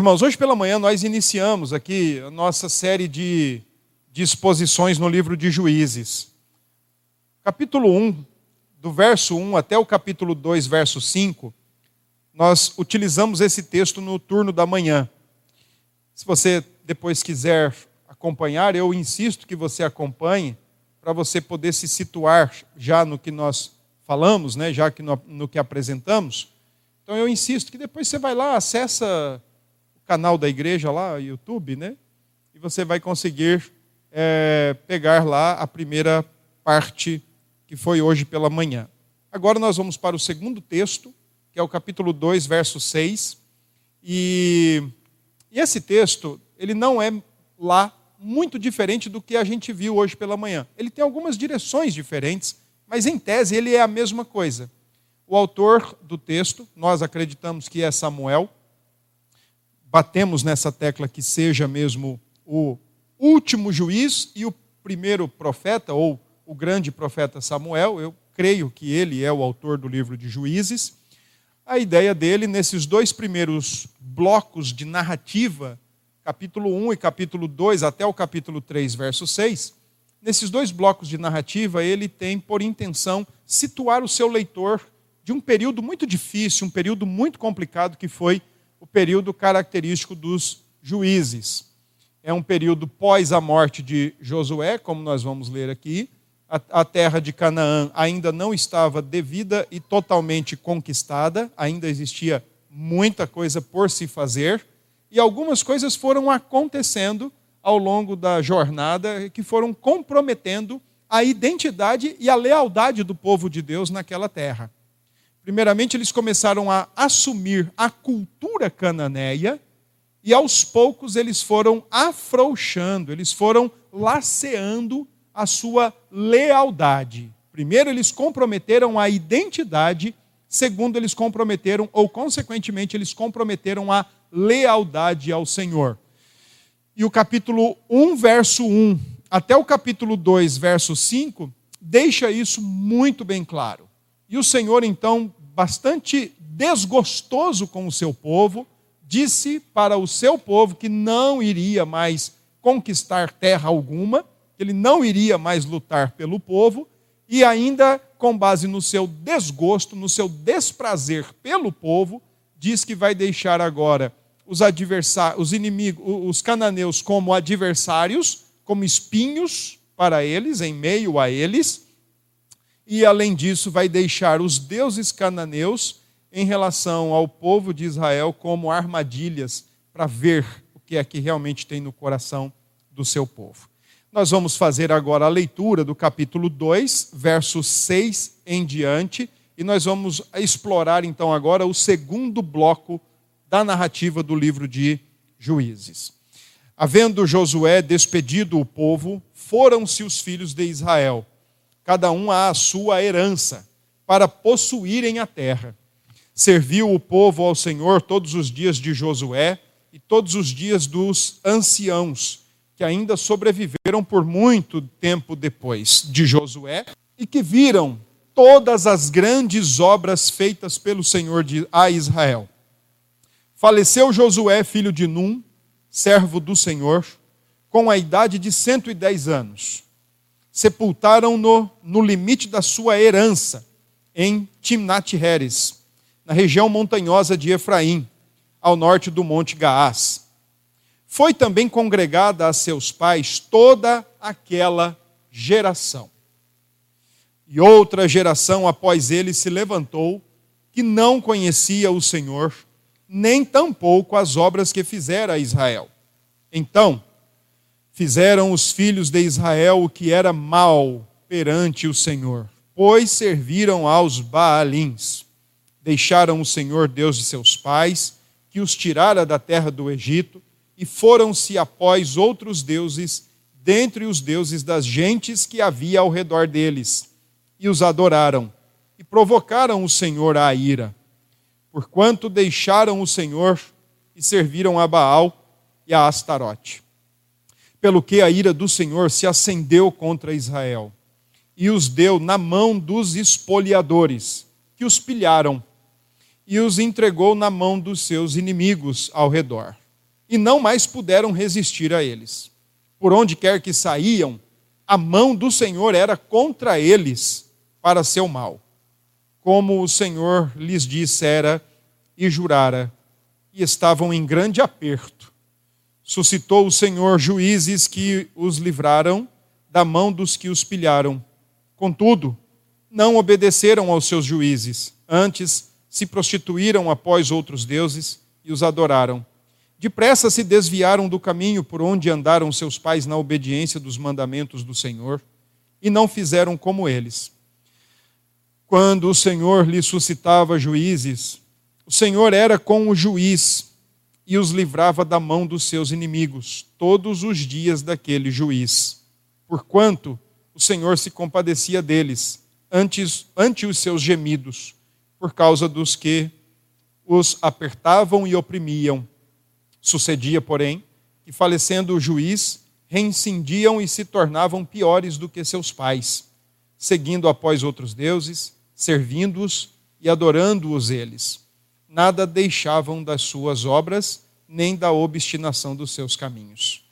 Irmãos, hoje pela manhã nós iniciamos aqui a nossa série de, exposições no livro de Juízes. Capítulo 1, do verso 1 até o capítulo 2, verso 5, nós utilizamos esse texto no turno da manhã. Se você depois quiser acompanhar, eu insisto que você acompanhe, para você poder se situar já no que nós falamos, né, já que no, no que apresentamos. Então eu insisto que depois você vai lá, acessa canal da igreja lá, YouTube, né? E você vai conseguir é, pegar lá a primeira parte que foi hoje pela manhã. Agora nós vamos para o segundo texto, que é o capítulo 2, verso 6. E, e esse texto, ele não é lá muito diferente do que a gente viu hoje pela manhã. Ele tem algumas direções diferentes, mas em tese ele é a mesma coisa. O autor do texto, nós acreditamos que é Samuel, batemos nessa tecla que seja mesmo o último juiz e o primeiro profeta, ou o grande profeta Samuel, eu creio que ele é o autor do livro de Juízes. A ideia dele, nesses dois primeiros blocos de narrativa, capítulo 1 e capítulo 2, até o capítulo 3, verso 6, nesses dois blocos de narrativa, ele tem por intenção situar o seu leitor de um período muito difícil, um período muito complicado, que foi o período característico dos juízes. É um período pós a morte de Josué, como nós vamos ler aqui. A, a terra de Canaã ainda não estava devida e totalmente conquistada, ainda existia muita coisa por se fazer, e algumas coisas foram acontecendo ao longo da jornada que foram comprometendo a identidade e a lealdade do povo de Deus naquela terra. Primeiramente, eles começaram a assumir a cultura cananeia e aos poucos eles foram afrouxando, eles foram laceando a sua lealdade. Primeiro, eles comprometeram a identidade, segundo, eles comprometeram, ou consequentemente, eles comprometeram a lealdade ao Senhor. E o capítulo 1, verso 1, até o capítulo 2, verso 5, deixa isso muito bem claro. E o Senhor, então, bastante desgostoso com o seu povo, disse para o seu povo que não iria mais conquistar terra alguma, que ele não iria mais lutar pelo povo, e ainda com base no seu desgosto, no seu desprazer pelo povo, diz que vai deixar agora os adversários, os inimigos, os cananeus como adversários, como espinhos para eles, em meio a eles, e além disso vai deixar os deuses cananeus em relação ao povo de Israel como armadilhas para ver o que é que realmente tem no coração do seu povo. Nós vamos fazer agora a leitura do capítulo 2, versos 6 em diante, e nós vamos explorar então agora o segundo bloco da narrativa do livro de Juízes. Havendo Josué despedido o povo, foram-se os filhos de Israel cada um à sua herança, para possuírem a terra. Serviu o povo ao Senhor todos os dias de Josué e todos os dias dos anciãos, que ainda sobreviveram por muito tempo depois de Josué e que viram todas as grandes obras feitas pelo Senhor a Israel. Faleceu Josué, filho de Num, servo do Senhor, com a idade de 110 anos sepultaram-no no limite da sua herança, em Timnat-Heres, na região montanhosa de Efraim, ao norte do monte Gaás. Foi também congregada a seus pais toda aquela geração. E outra geração após ele se levantou, que não conhecia o Senhor, nem tampouco as obras que fizera a Israel. Então, fizeram os filhos de Israel o que era mal perante o Senhor, pois serviram aos Baalins. Deixaram o Senhor Deus de seus pais, que os tirara da terra do Egito, e foram-se após outros deuses, dentre os deuses das gentes que havia ao redor deles, e os adoraram, e provocaram o Senhor à ira, porquanto deixaram o Senhor e serviram a Baal e a Astarote pelo que a ira do Senhor se acendeu contra Israel e os deu na mão dos espoliadores, que os pilharam, e os entregou na mão dos seus inimigos ao redor. e não mais puderam resistir a eles. Por onde quer que saíam, a mão do Senhor era contra eles para seu mal, como o Senhor lhes dissera e jurara, e estavam em grande aperto. Suscitou o Senhor juízes que os livraram da mão dos que os pilharam. Contudo, não obedeceram aos seus juízes, antes se prostituíram após outros deuses e os adoraram Depressa se desviaram do caminho por onde andaram seus pais na obediência dos mandamentos do Senhor e não fizeram como eles. Quando o Senhor lhe suscitava juízes, o Senhor era com o juiz e os livrava da mão dos seus inimigos todos os dias daquele juiz. Porquanto o Senhor se compadecia deles antes, ante os seus gemidos, por causa dos que os apertavam e oprimiam Sucedia, porém, que falecendo o juiz, reincindiam e se tornavam piores do que seus pais, seguindo após outros deuses, servindo-os e adorando-os eles. Nada deixavam das suas obras, nem da obstinação dos seus caminhos.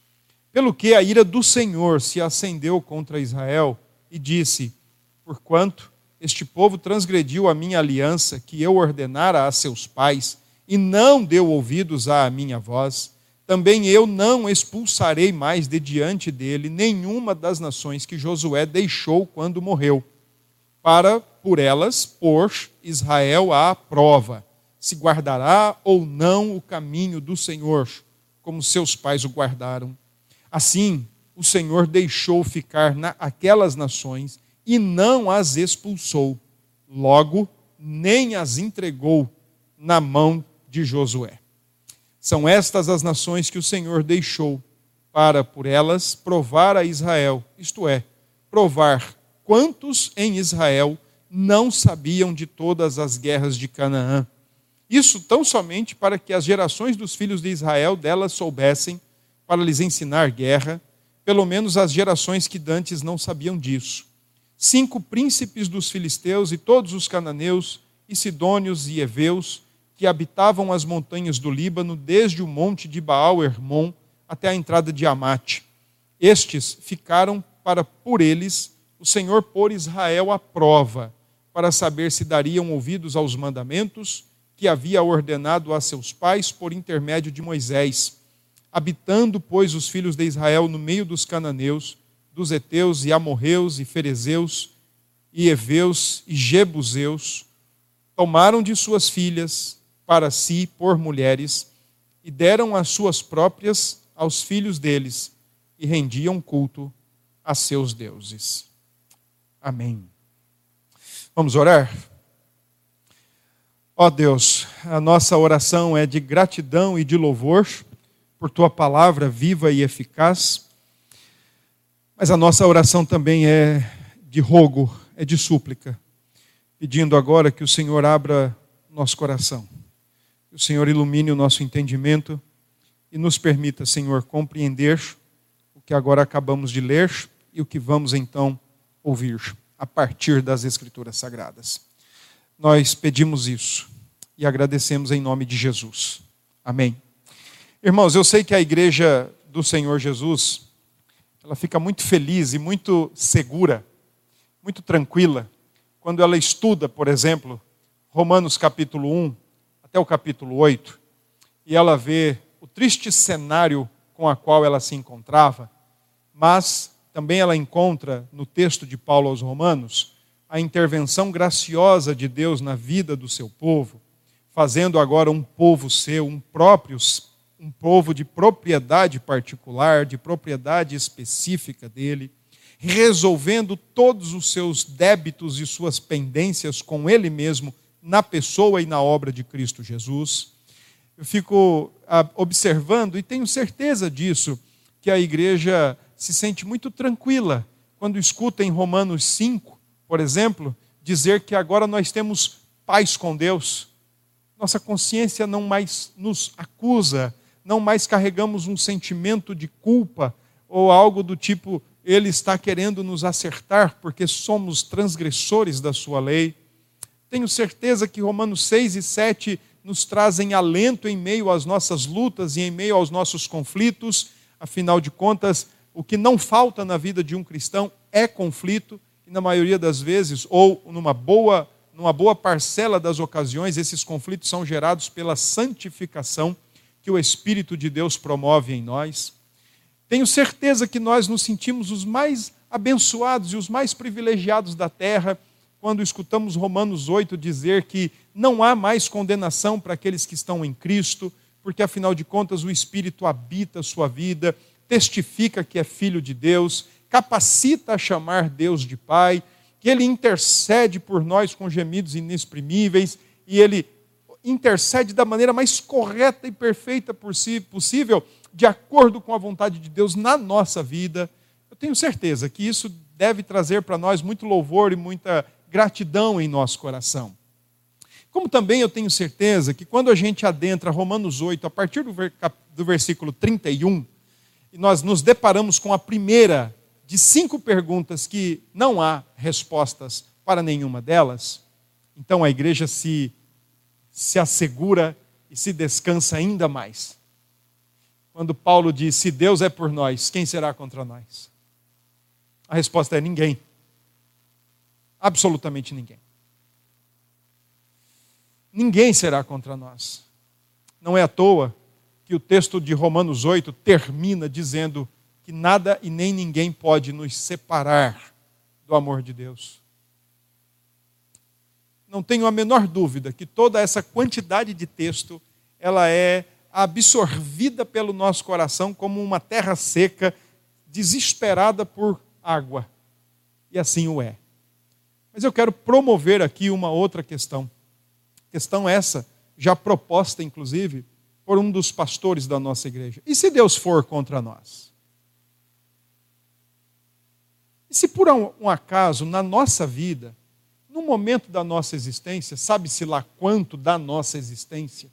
Pelo que a ira do Senhor se acendeu contra Israel e disse: Porquanto este povo transgrediu a minha aliança que eu ordenara a seus pais, e não deu ouvidos à minha voz, também eu não expulsarei mais de diante dele nenhuma das nações que Josué deixou quando morreu, para por elas pôr Israel à prova, se guardará ou não o caminho do Senhor, como seus pais o guardaram. Assim, o Senhor deixou ficar na, aquelas nações e não as expulsou, logo, nem as entregou na mão de Josué. São estas as nações que o Senhor deixou para por elas provar a Israel, isto é, provar quantos em Israel não sabiam de todas as guerras de Canaã. Isso tão somente para que as gerações dos filhos de Israel delas soubessem, para lhes ensinar guerra, pelo menos as gerações que dantes não sabiam disso. Cinco príncipes dos filisteus e todos os cananeus, e sidônios e heveus, que habitavam as montanhas do Líbano, desde o monte de Baal Hermon até a entrada de Amate. Estes ficaram para por eles o Senhor pôr Israel à prova, para saber se dariam ouvidos aos mandamentos que havia ordenado a seus pais por intermédio de Moisés. Habitando, pois, os filhos de Israel no meio dos cananeus, dos heteus e amorreus e ferezeus e heveus e jebuseus, tomaram de suas filhas para si por mulheres e deram as suas próprias aos filhos deles e rendiam culto a seus deuses. Amém. Vamos orar? Ó oh Deus, a nossa oração é de gratidão e de louvor por tua palavra viva e eficaz, mas a nossa oração também é de rogo, é de súplica, pedindo agora que o Senhor abra nosso coração que o Senhor ilumine o nosso entendimento e nos permita, Senhor, compreender o que agora acabamos de ler e o que vamos então ouvir a partir das Escrituras Sagradas. Nós pedimos isso e agradecemos em nome de Jesus. Amém. Irmãos, eu sei que a igreja do Senhor Jesus, ela fica muito feliz e muito segura, muito tranquila, quando ela estuda, por exemplo, Romanos capítulo 1, até o capítulo 8, e ela vê o triste cenário com a qual ela se encontrava, mas também ela encontra no texto de Paulo aos Romanos a intervenção graciosa de Deus na vida do seu povo, fazendo agora um povo seu, um próprio um povo de propriedade particular, de propriedade específica dele, resolvendo todos os seus débitos e suas pendências com ele mesmo na pessoa e na obra de Cristo Jesus. Eu fico ah, observando e tenho certeza disso, que a igreja se sente muito tranquila quando escuta em Romanos 5, por exemplo, dizer que agora nós temos paz com Deus. Nossa consciência não mais nos acusa, não mais carregamos um sentimento de culpa ou algo do tipo, ele está querendo nos acertar porque somos transgressores da sua lei. Tenho certeza que Romanos 6 e 7 nos trazem alento em meio às nossas lutas e em meio aos nossos conflitos. Afinal de contas, o que não falta na vida de um cristão é conflito, e na maioria das vezes, ou numa boa, numa boa parcela das ocasiões, esses conflitos são gerados pela santificação que o Espírito de Deus promove em nós. Tenho certeza que nós nos sentimos os mais abençoados e os mais privilegiados da terra quando escutamos Romanos 8 dizer que não há mais condenação para aqueles que estão em Cristo, porque afinal de contas o Espírito habita a sua vida, testifica que é filho de Deus, capacita a chamar Deus de Pai, que ele intercede por nós com gemidos inexprimíveis e ele intercede da maneira mais correta e perfeita possível, de acordo com a vontade de Deus na nossa vida. Eu tenho certeza que isso deve trazer para nós muito louvor e muita gratidão em nosso coração. Como também eu tenho certeza que quando a gente adentra Romanos 8, a partir do versículo 31, e nós nos deparamos com a primeira de cinco perguntas que não há respostas para nenhuma delas, então a igreja se, se assegura e se descansa ainda mais. Quando Paulo diz: Se Deus é por nós, quem será contra nós? A resposta é ninguém. Absolutamente ninguém. Ninguém será contra nós. Não é à toa que o texto de Romanos 8 termina dizendo que nada e nem ninguém pode nos separar do amor de Deus. Não tenho a menor dúvida que toda essa quantidade de texto ela é absorvida pelo nosso coração como uma terra seca, desesperada por água. E assim o é. Mas eu quero promover aqui uma outra questão. Questão essa, já proposta inclusive por um dos pastores da nossa igreja. E se Deus for contra nós? E se por um acaso na nossa vida, no momento da nossa existência, sabe-se lá quanto da nossa existência,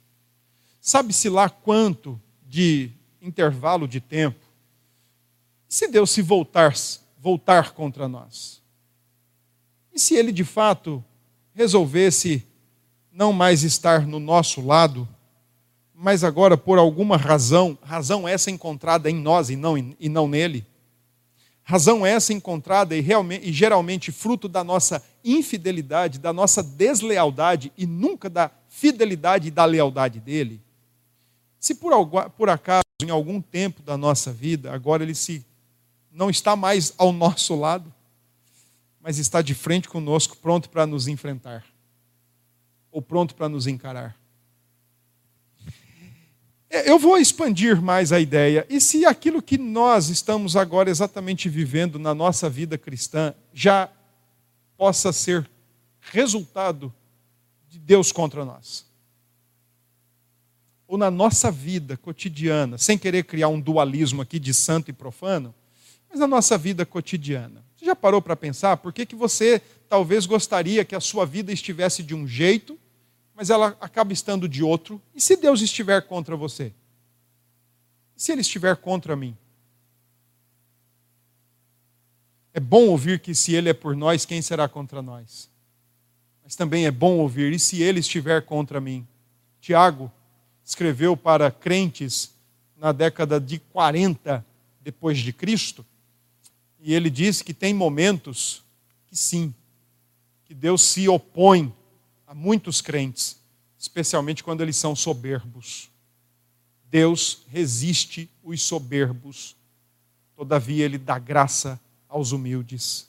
sabe-se lá quanto de intervalo de tempo, se Deus se voltar, voltar contra nós? E se ele de fato resolvesse não mais estar no nosso lado, mas agora por alguma razão, razão essa encontrada em nós e não, e não nele, razão essa encontrada e, e geralmente fruto da nossa infidelidade, da nossa deslealdade e nunca da fidelidade e da lealdade dele, se por, por acaso em algum tempo da nossa vida agora ele se não está mais ao nosso lado, mas está de frente conosco, pronto para nos enfrentar, ou pronto para nos encarar. É, eu vou expandir mais a ideia. E se aquilo que nós estamos agora exatamente vivendo na nossa vida cristã já possa ser resultado de Deus contra nós? Ou na nossa vida cotidiana, sem querer criar um dualismo aqui de santo e profano, mas na nossa vida cotidiana. Você já parou para pensar por que, que você talvez gostaria que a sua vida estivesse de um jeito, mas ela acaba estando de outro? E se Deus estiver contra você? E se Ele estiver contra mim? É bom ouvir que se Ele é por nós, quem será contra nós? Mas também é bom ouvir, e se Ele estiver contra mim? Tiago escreveu para crentes na década de 40 depois de Cristo, e ele diz que tem momentos que sim, que Deus se opõe a muitos crentes, especialmente quando eles são soberbos. Deus resiste os soberbos, todavia ele dá graça aos humildes.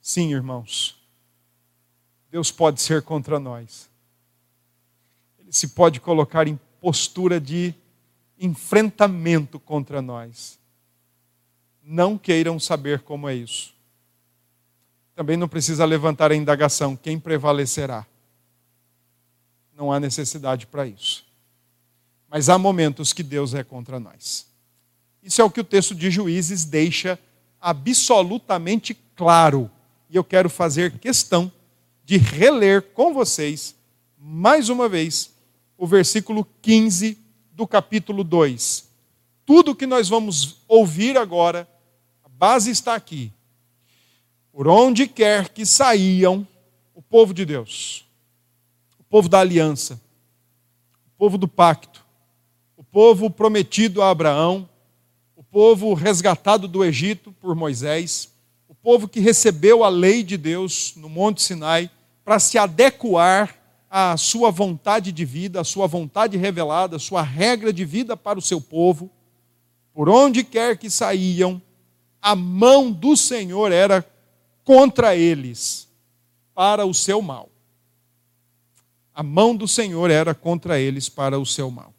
Sim, irmãos, Deus pode ser contra nós. Ele se pode colocar em postura de enfrentamento contra nós não queiram saber como é isso. Também não precisa levantar a indagação: quem prevalecerá? Não há necessidade para isso. Mas há momentos que Deus é contra nós. Isso é o que o texto de Juízes deixa absolutamente claro. E eu quero fazer questão de reler com vocês, mais uma vez, o versículo 15 do capítulo 2. Tudo que nós vamos ouvir agora base está aqui. Por onde quer que saíam o povo de Deus, o povo da aliança, povo do pacto, o povo prometido a Abraão, o povo resgatado do Egito por Moisés, o povo que recebeu a lei de Deus no Monte Sinai para se adequar à sua vontade de vida, à sua vontade revelada, à sua regra de vida para o seu povo. Por onde quer que saíam, a mão do Senhor era contra eles, para o seu mal. A mão do Senhor era contra eles para o seu mal.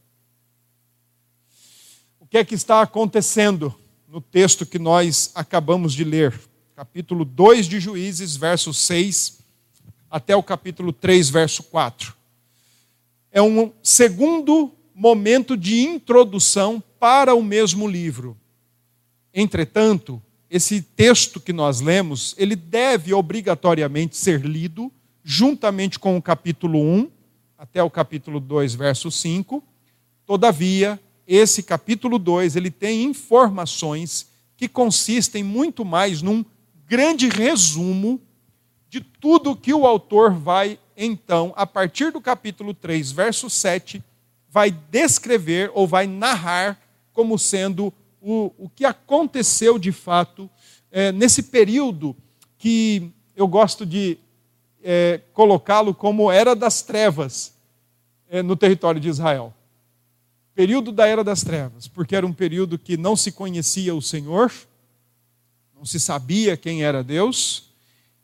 O que é que está acontecendo no texto que nós acabamos de ler? Capítulo 2 de Juízes, verso 6 até o capítulo 3, verso 4. É um segundo momento de introdução para o mesmo livro. Entretanto, esse texto que nós lemos, ele deve obrigatoriamente ser lido juntamente com o capítulo 1 até o capítulo 2, verso 5. Todavia, esse capítulo 2, ele tem informações que consistem muito mais num grande resumo de tudo que o autor vai, então, a partir do capítulo 3, verso 7, vai descrever ou vai narrar como sendo o, o que aconteceu de fato é, nesse período que eu gosto de é, colocá-lo como era das trevas é, no território de Israel. Período da era das trevas, porque era um período que não se conhecia o Senhor, não se sabia quem era Deus,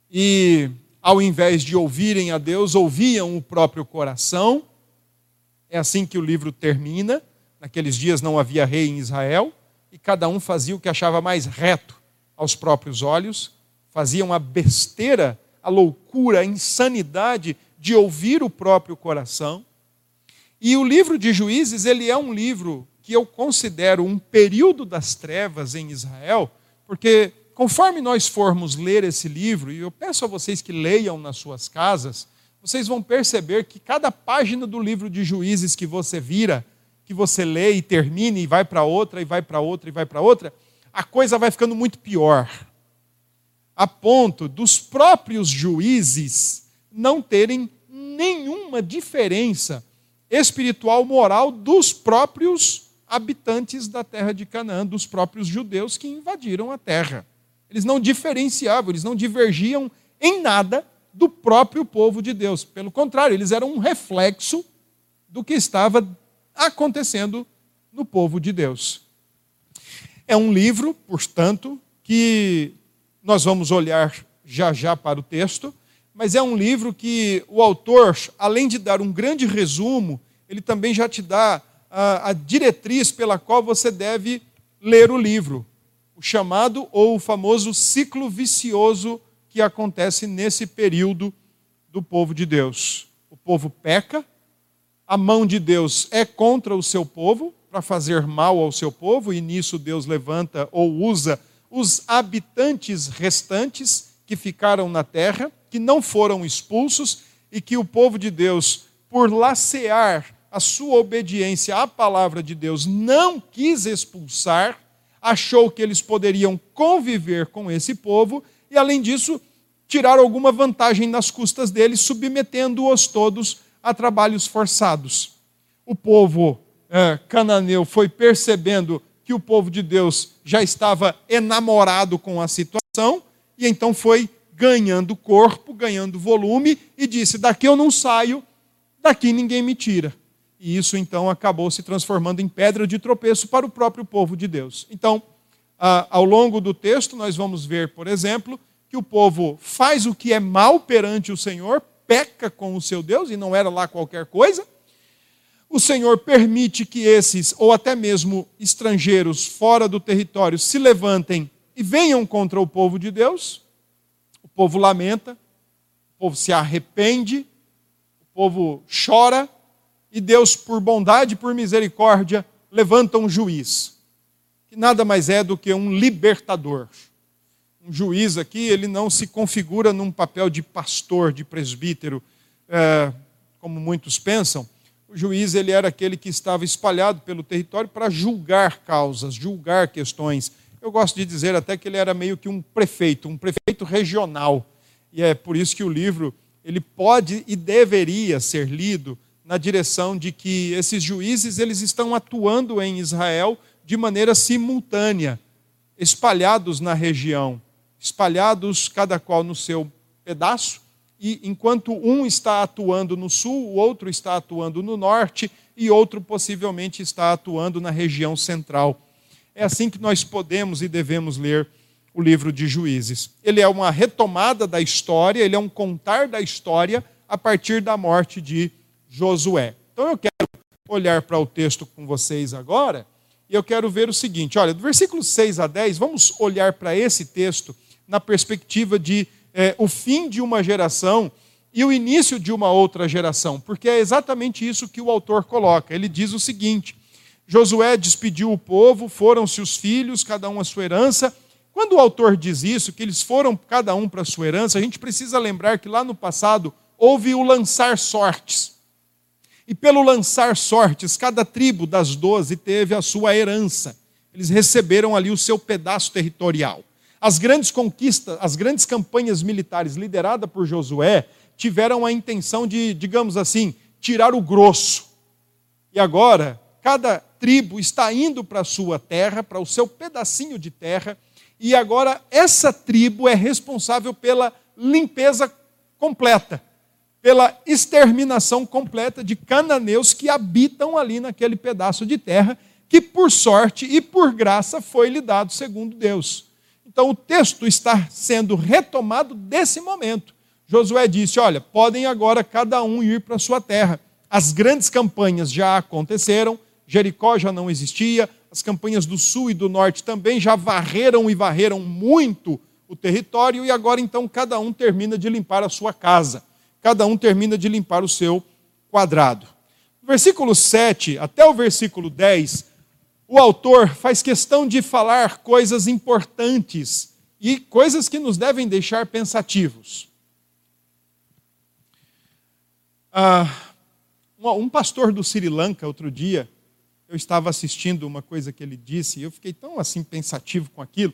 e, ao invés de ouvirem a Deus, ouviam o próprio coração. É assim que o livro termina. Naqueles dias não havia rei em Israel, e cada um fazia o que achava mais reto aos próprios olhos, faziam a besteira, a loucura, a insanidade de ouvir o próprio coração. E o livro de Juízes, ele é um livro que eu considero um período das trevas em Israel, porque Conforme nós formos ler esse livro, e eu peço a vocês que leiam nas suas casas, vocês vão perceber que cada página do livro de Juízes que você vira, que você lê e termina e vai para outra, e vai para outra, e vai para outra, a coisa vai ficando muito pior. A ponto dos próprios juízes não terem nenhuma diferença espiritual, moral dos próprios habitantes da terra de Canaã, dos próprios judeus que invadiram a terra. Eles não diferenciavam, eles não divergiam em nada do próprio povo de Deus. Pelo contrário, eles eram um reflexo do que estava acontecendo no povo de Deus. É um livro, portanto, que nós vamos olhar já já para o texto, mas é um livro que o autor, além de dar um grande resumo, ele também já te dá a, a diretriz pela qual você deve ler o livro o chamado ou o famoso ciclo vicioso que acontece nesse período do povo de Deus. O povo peca, a mão de Deus é contra o seu povo, para fazer mal ao seu povo, e nisso Deus levanta ou usa os habitantes restantes que ficaram na terra, que não foram expulsos, e que o povo de Deus, por lacear a sua obediência à palavra de Deus, não quis expulsar, achou que eles poderiam conviver com esse povo e, além disso, tirar alguma vantagem nas custas deles, submetendo-os todos a trabalhos forçados. O povo é, cananeu foi percebendo que o povo de Deus já estava enamorado com a situação e então foi ganhando corpo, ganhando volume e disse: Daqui eu não saio, daqui ninguém me tira. E isso então acabou se transformando em pedra de tropeço para o próprio povo de Deus. Então, ao longo do texto, nós vamos ver, por exemplo, que o povo faz o que é mal perante o Senhor, peca com o seu Deus, e não era lá qualquer coisa. O Senhor permite que esses, ou até mesmo estrangeiros fora do território, se levantem e venham contra o povo de Deus. O povo lamenta, o povo se arrepende, o povo chora, e Deus, por bondade e por misericórdia, levanta um juiz, que nada mais é do que um libertador. Um juiz aqui, ele não se configura num papel de pastor, de presbítero, é, como muitos pensam. O juiz ele era aquele que estava espalhado pelo território para julgar causas, julgar questões. Eu gosto de dizer até que ele era meio que um prefeito, um prefeito regional. E é por isso que o livro ele pode e deveria ser lido na direção de que esses juízes eles estão atuando em Israel de maneira simultânea, espalhados na região, espalhados cada qual no seu pedaço, e enquanto um está atuando no sul, o outro está atuando no norte e outro possivelmente está atuando na região central. É assim que nós podemos e devemos ler o livro de Juízes. Ele é uma retomada da história, ele é um contar da história a partir da morte de Josué. Então eu quero olhar para o texto com vocês agora e eu quero ver o seguinte: olha, do versículo 6 a 10, vamos olhar para esse texto na perspectiva de é, o fim de uma geração e o início de uma outra geração, porque é exatamente isso que o autor coloca. Ele diz o seguinte: Josué despediu o povo, foram-se os filhos, cada um a sua herança. Quando o autor diz isso, que eles foram cada um para a sua herança, a gente precisa lembrar que lá no passado houve o lançar sortes. E pelo lançar sortes, cada tribo das doze teve a sua herança. Eles receberam ali o seu pedaço territorial. As grandes conquistas, as grandes campanhas militares lideradas por Josué tiveram a intenção de, digamos assim, tirar o grosso. E agora, cada tribo está indo para a sua terra, para o seu pedacinho de terra, e agora essa tribo é responsável pela limpeza completa pela exterminação completa de cananeus que habitam ali naquele pedaço de terra, que por sorte e por graça foi lhe dado segundo Deus. Então o texto está sendo retomado desse momento. Josué disse: Olha, podem agora cada um ir para a sua terra. As grandes campanhas já aconteceram, Jericó já não existia, as campanhas do sul e do norte também já varreram e varreram muito o território, e agora então cada um termina de limpar a sua casa cada um termina de limpar o seu quadrado. Versículo 7 até o versículo 10, o autor faz questão de falar coisas importantes e coisas que nos devem deixar pensativos. Ah, um pastor do Sri Lanka, outro dia, eu estava assistindo uma coisa que ele disse e eu fiquei tão assim pensativo com aquilo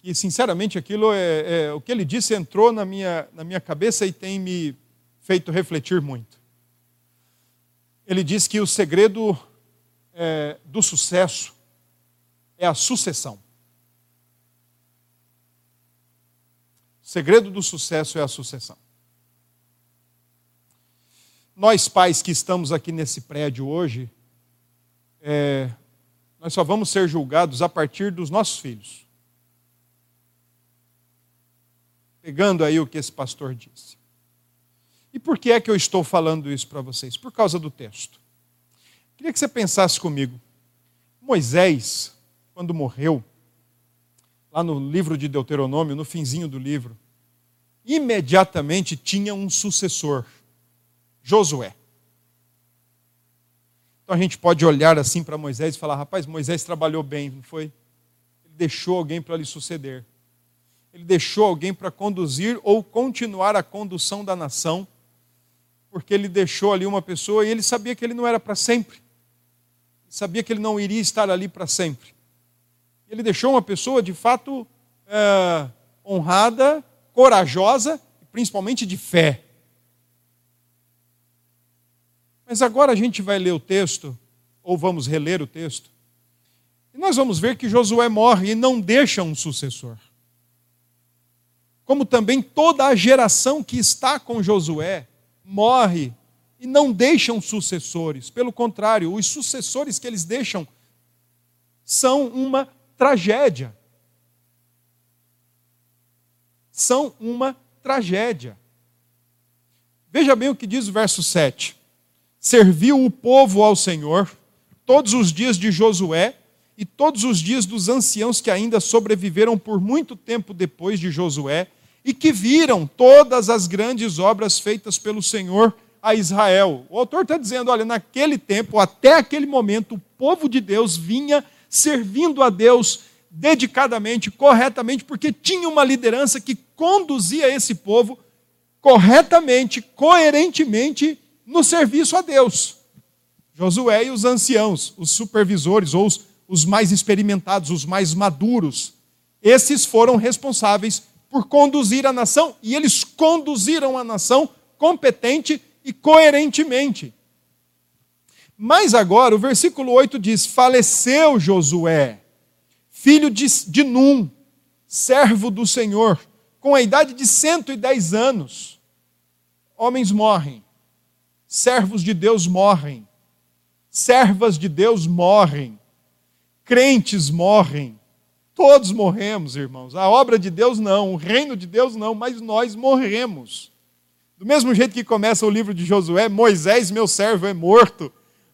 que sinceramente aquilo é, é, o que ele disse entrou na minha, na minha cabeça e tem me feito refletir muito. Ele diz que o segredo é, do sucesso é a sucessão. O segredo do sucesso é a sucessão. Nós pais que estamos aqui nesse prédio hoje, é, nós só vamos ser julgados a partir dos nossos filhos. Pegando aí o que esse pastor disse. E por que é que eu estou falando isso para vocês? Por causa do texto. Queria que você pensasse comigo. Moisés, quando morreu, lá no livro de Deuteronômio, no finzinho do livro, imediatamente tinha um sucessor, Josué. Então a gente pode olhar assim para Moisés e falar: rapaz, Moisés trabalhou bem, não foi? Ele deixou alguém para lhe suceder ele deixou alguém para conduzir ou continuar a condução da nação, porque ele deixou ali uma pessoa e ele sabia que ele não era para sempre. Sabia que ele não iria estar ali para sempre. Ele deixou uma pessoa de fato é, honrada, corajosa e principalmente de fé. Mas agora a gente vai ler o texto, ou vamos reler o texto, e nós vamos ver que Josué morre e não deixa um sucessor como também toda a geração que está com Josué morre e não deixam sucessores. Pelo contrário, os sucessores que eles deixam são uma tragédia. São uma tragédia. Veja bem o que diz o verso 7. Serviu o povo ao Senhor todos os dias de Josué e todos os dias dos anciãos que ainda sobreviveram por muito tempo depois de Josué e que viram todas as grandes obras feitas pelo Senhor a Israel. O autor está dizendo: olha, naquele tempo, até aquele momento, o povo de Deus vinha servindo a Deus dedicadamente, corretamente, porque tinha uma liderança que conduzia esse povo corretamente, coerentemente no serviço a Deus. Josué e os anciãos, os supervisores, ou os, os mais experimentados, os mais maduros, esses foram responsáveis por conduzir a nação, e eles conduziram a nação competente e coerentemente. Mas agora, o versículo 8 diz: Faleceu Josué, filho de, Num, servo do Senhor, com a idade de 110 anos. Homens morrem, servos de Deus morrem, servas de Deus morrem, crentes morrem, todos morremos, irmãos. A obra de Deus não, o reino de Deus não, mas nós morremos. Do mesmo jeito que começa o livro de Josué, Moisés, meu servo, é morto.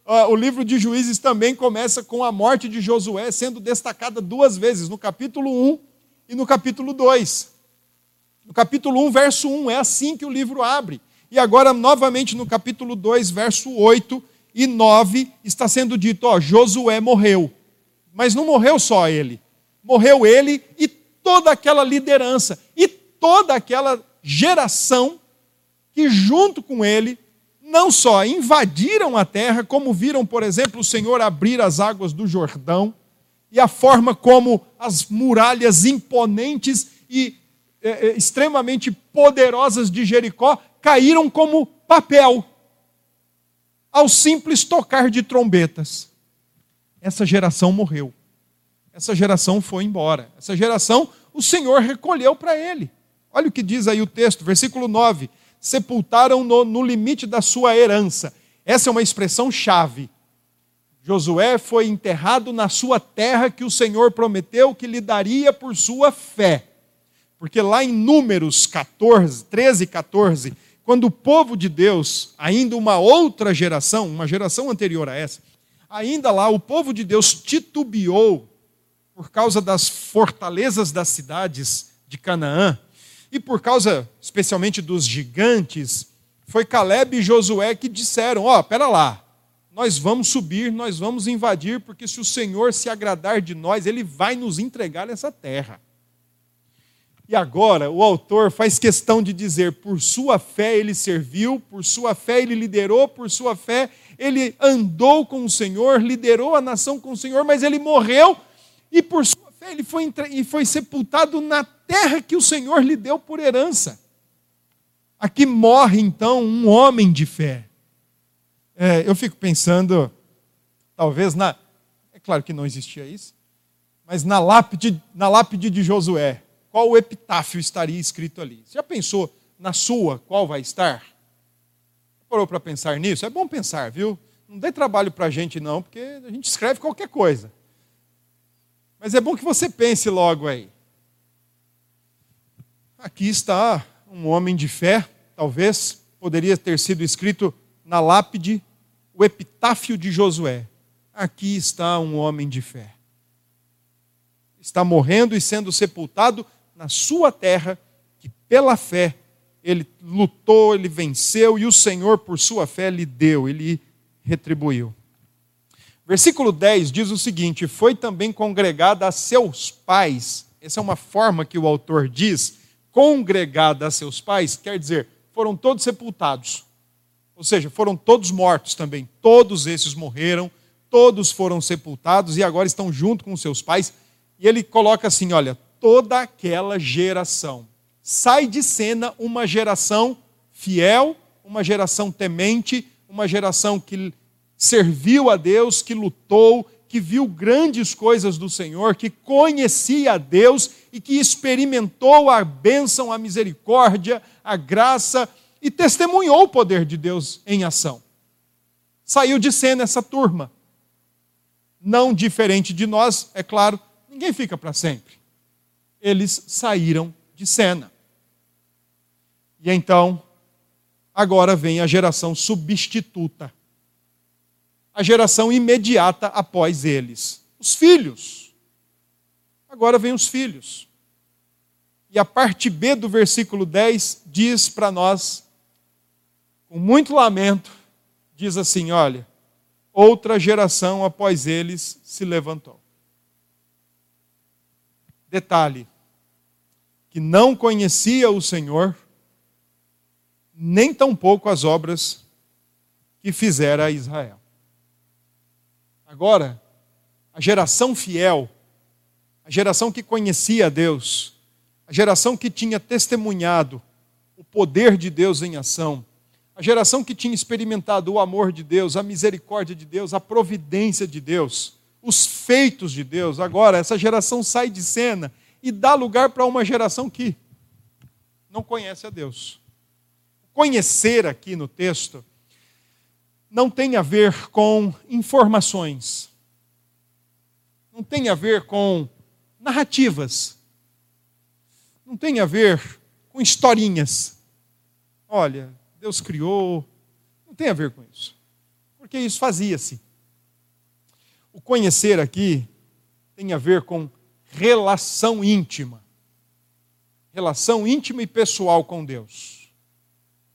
Uh, o livro de Juízes também começa com a morte de Josué sendo destacada duas vezes, no capítulo 1 e no capítulo 2. No capítulo 1, verso 1, é assim que o livro abre. E agora, novamente, no capítulo 2, verso 8 e 9, está sendo dito: ó, Josué morreu. Mas não morreu só ele. Morreu ele e toda aquela liderança, e toda aquela geração que, junto com ele, não só invadiram a terra, como viram, por exemplo, o Senhor abrir as águas do Jordão, e a forma como as muralhas imponentes e é, é, extremamente poderosas de Jericó caíram como papel ao simples tocar de trombetas. Essa geração morreu. Essa geração foi embora. Essa geração o Senhor recolheu para ele. Olha o que diz aí o texto, versículo 9 sepultaram no, no limite da sua herança. Essa é uma expressão chave. Josué foi enterrado na sua terra que o Senhor prometeu que lhe daria por sua fé. Porque lá em Números 14, 13 e 14, quando o povo de Deus, ainda uma outra geração, uma geração anterior a essa, ainda lá o povo de Deus titubeou por causa das fortalezas das cidades de Canaã, e por causa, especialmente dos gigantes, foi Caleb e Josué que disseram: Ó, oh, pera lá, nós vamos subir, nós vamos invadir, porque se o Senhor se agradar de nós, ele vai nos entregar essa terra. E agora o autor faz questão de dizer: por sua fé ele serviu, por sua fé ele liderou, por sua fé ele andou com o Senhor, liderou a nação com o Senhor, mas ele morreu, e por sua ele foi, e foi sepultado na terra que o Senhor lhe deu por herança. Aqui morre então um homem de fé. É, eu fico pensando, talvez na. É claro que não existia isso, mas na lápide, na lápide de Josué, qual o epitáfio estaria escrito ali? Você já pensou na sua, qual vai estar? Parou para pensar nisso? É bom pensar, viu? Não dê trabalho para a gente, não, porque a gente escreve qualquer coisa. Mas é bom que você pense logo aí. Aqui está um homem de fé, talvez poderia ter sido escrito na lápide o epitáfio de Josué. Aqui está um homem de fé. Está morrendo e sendo sepultado na sua terra, que pela fé ele lutou, ele venceu e o Senhor, por sua fé, lhe deu, ele retribuiu. Versículo 10 diz o seguinte: Foi também congregada a seus pais. Essa é uma forma que o autor diz congregada a seus pais, quer dizer, foram todos sepultados. Ou seja, foram todos mortos também. Todos esses morreram, todos foram sepultados e agora estão junto com seus pais. E ele coloca assim: olha, toda aquela geração. Sai de cena uma geração fiel, uma geração temente, uma geração que serviu a Deus, que lutou, que viu grandes coisas do Senhor, que conhecia a Deus e que experimentou a bênção, a misericórdia, a graça e testemunhou o poder de Deus em ação. Saiu de cena essa turma. Não diferente de nós, é claro, ninguém fica para sempre. Eles saíram de cena. E então, agora vem a geração substituta a geração imediata após eles. Os filhos. Agora vem os filhos. E a parte B do versículo 10 diz para nós, com muito lamento, diz assim: olha, outra geração após eles se levantou. Detalhe: que não conhecia o Senhor, nem tampouco as obras que fizera a Israel. Agora, a geração fiel, a geração que conhecia a Deus, a geração que tinha testemunhado o poder de Deus em ação, a geração que tinha experimentado o amor de Deus, a misericórdia de Deus, a providência de Deus, os feitos de Deus, agora essa geração sai de cena e dá lugar para uma geração que não conhece a Deus. Conhecer aqui no texto não tem a ver com informações, não tem a ver com narrativas, não tem a ver com historinhas. Olha, Deus criou. Não tem a ver com isso. Porque isso fazia-se. O conhecer aqui tem a ver com relação íntima. Relação íntima e pessoal com Deus.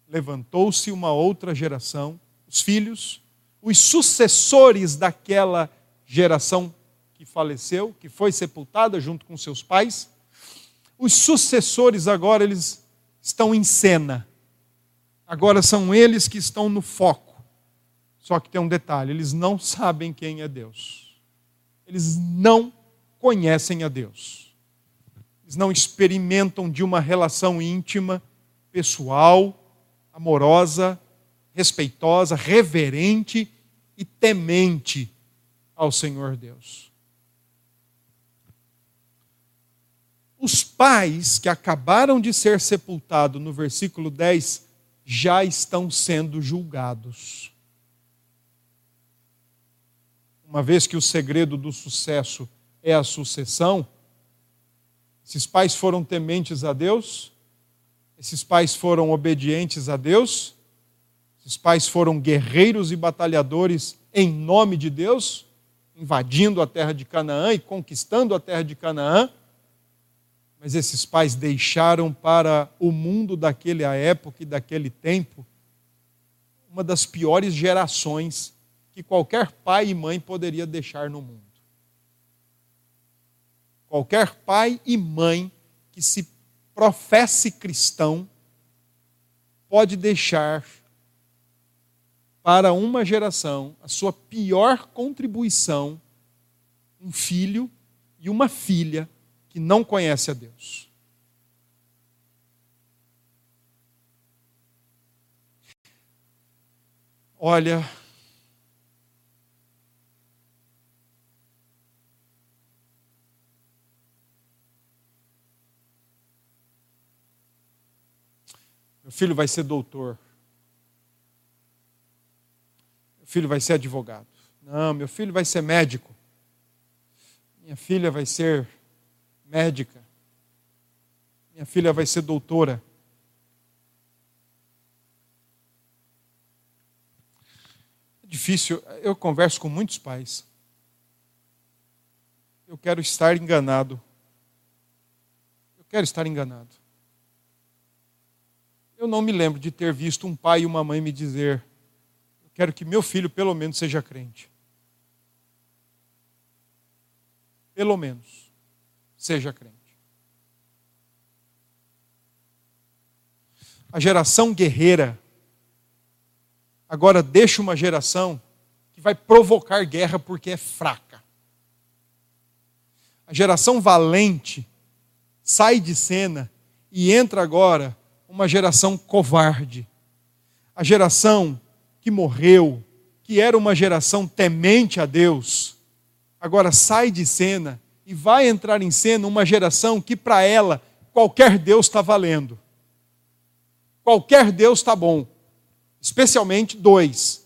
Levantou-se uma outra geração, os filhos, os sucessores daquela geração que faleceu, que foi sepultada junto com seus pais. Os sucessores agora eles estão em cena Agora são eles que estão no foco. Só que tem um detalhe: eles não sabem quem é Deus. Eles não conhecem a Deus. Eles não experimentam de uma relação íntima, pessoal, amorosa, respeitosa, reverente e temente ao Senhor Deus. Os pais que acabaram de ser sepultados no versículo 10 já estão sendo julgados. Uma vez que o segredo do sucesso é a sucessão, esses pais foram tementes a Deus, esses pais foram obedientes a Deus, esses pais foram guerreiros e batalhadores em nome de Deus, invadindo a terra de Canaã e conquistando a terra de Canaã, mas esses pais deixaram para o mundo daquela época e daquele tempo uma das piores gerações que qualquer pai e mãe poderia deixar no mundo. Qualquer pai e mãe que se professe cristão pode deixar para uma geração a sua pior contribuição um filho e uma filha que não conhece a Deus. Olha, meu filho vai ser doutor. Meu filho vai ser advogado. Não, meu filho vai ser médico. Minha filha vai ser médica. Minha filha vai ser doutora. É difícil, eu converso com muitos pais. Eu quero estar enganado. Eu quero estar enganado. Eu não me lembro de ter visto um pai e uma mãe me dizer: quero que meu filho, pelo menos, seja crente. Pelo menos seja crente. A geração guerreira agora deixa uma geração que vai provocar guerra porque é fraca. A geração valente sai de cena e entra agora uma geração covarde. A geração que morreu, que era uma geração temente a Deus, agora sai de cena e vai entrar em cena uma geração que, para ela, qualquer Deus está valendo. Qualquer Deus está bom. Especialmente dois,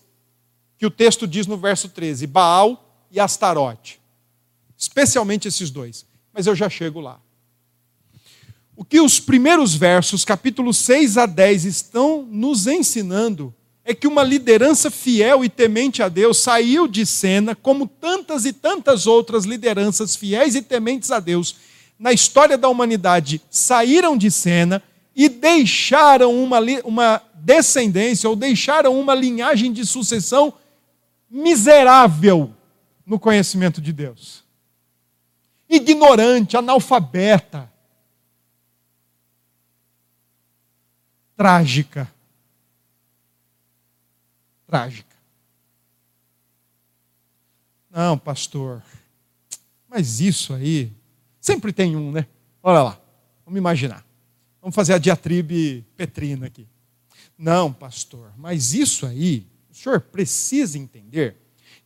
que o texto diz no verso 13: Baal e Astarote. Especialmente esses dois. Mas eu já chego lá. O que os primeiros versos, capítulos 6 a 10, estão nos ensinando é que uma liderança fiel e temente a Deus saiu de cena, como tantas e tantas outras lideranças fiéis e tementes a Deus na história da humanidade saíram de cena e deixaram uma, uma descendência ou deixaram uma linhagem de sucessão miserável no conhecimento de Deus. Ignorante, analfabeta, trágica trágica. Não, pastor, mas isso aí, sempre tem um, né? Olha lá, vamos imaginar. Vamos fazer a diatribe petrina aqui. Não, pastor, mas isso aí, o senhor precisa entender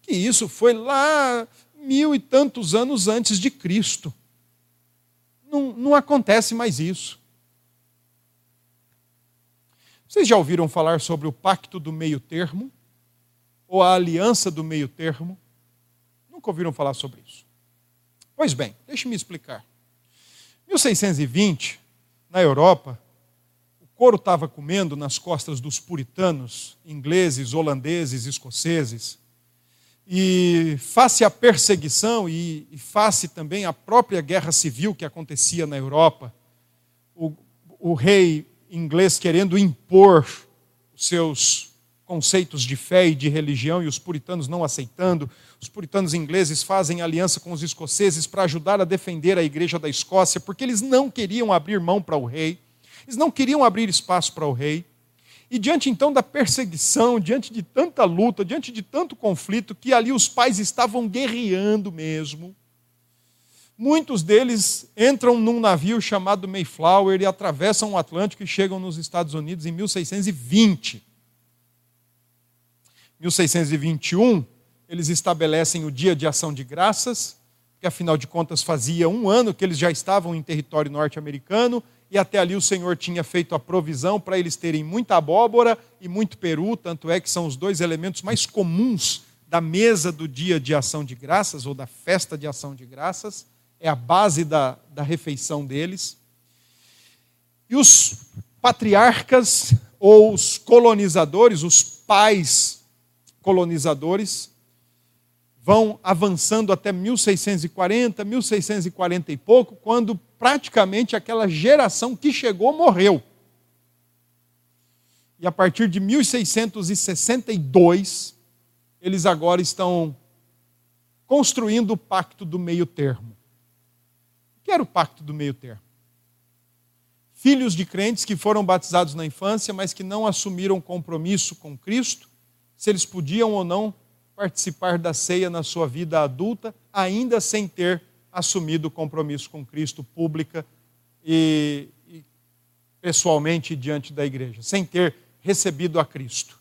que isso foi lá mil e tantos anos antes de Cristo. Não, não acontece mais isso. Vocês já ouviram falar sobre o pacto do meio termo? Ou a aliança do meio termo? Nunca ouviram falar sobre isso. Pois bem, deixe-me explicar. 1620, na Europa, o couro estava comendo nas costas dos puritanos, ingleses, holandeses, escoceses. E face à perseguição e, face também à própria guerra civil que acontecia na Europa, o, o rei inglês querendo impor os seus conceitos de fé e de religião e os puritanos não aceitando. Os puritanos ingleses fazem aliança com os escoceses para ajudar a defender a igreja da Escócia, porque eles não queriam abrir mão para o rei, eles não queriam abrir espaço para o rei. E diante então da perseguição, diante de tanta luta, diante de tanto conflito, que ali os pais estavam guerreando mesmo, Muitos deles entram num navio chamado Mayflower e atravessam o Atlântico e chegam nos Estados Unidos em 1620. 1621, eles estabelecem o Dia de Ação de Graças, que afinal de contas fazia um ano que eles já estavam em território norte-americano e até ali o Senhor tinha feito a provisão para eles terem muita abóbora e muito peru, tanto é que são os dois elementos mais comuns da mesa do Dia de Ação de Graças ou da festa de Ação de Graças é a base da, da refeição deles. E os patriarcas ou os colonizadores, os pais colonizadores, vão avançando até 1640, 1640 e pouco, quando praticamente aquela geração que chegou morreu. E a partir de 1662, eles agora estão construindo o pacto do meio termo que era o pacto do meio termo? Filhos de crentes que foram batizados na infância, mas que não assumiram compromisso com Cristo, se eles podiam ou não participar da ceia na sua vida adulta, ainda sem ter assumido o compromisso com Cristo pública e, e pessoalmente diante da igreja, sem ter recebido a Cristo.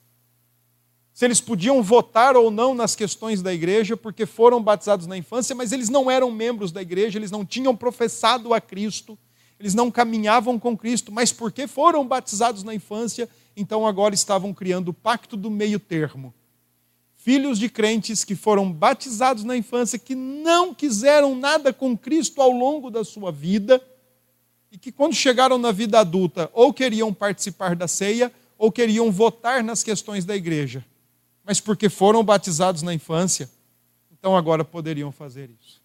Se eles podiam votar ou não nas questões da igreja, porque foram batizados na infância, mas eles não eram membros da igreja, eles não tinham professado a Cristo, eles não caminhavam com Cristo, mas porque foram batizados na infância, então agora estavam criando o pacto do meio termo. Filhos de crentes que foram batizados na infância, que não quiseram nada com Cristo ao longo da sua vida, e que quando chegaram na vida adulta, ou queriam participar da ceia, ou queriam votar nas questões da igreja mas porque foram batizados na infância, então agora poderiam fazer isso.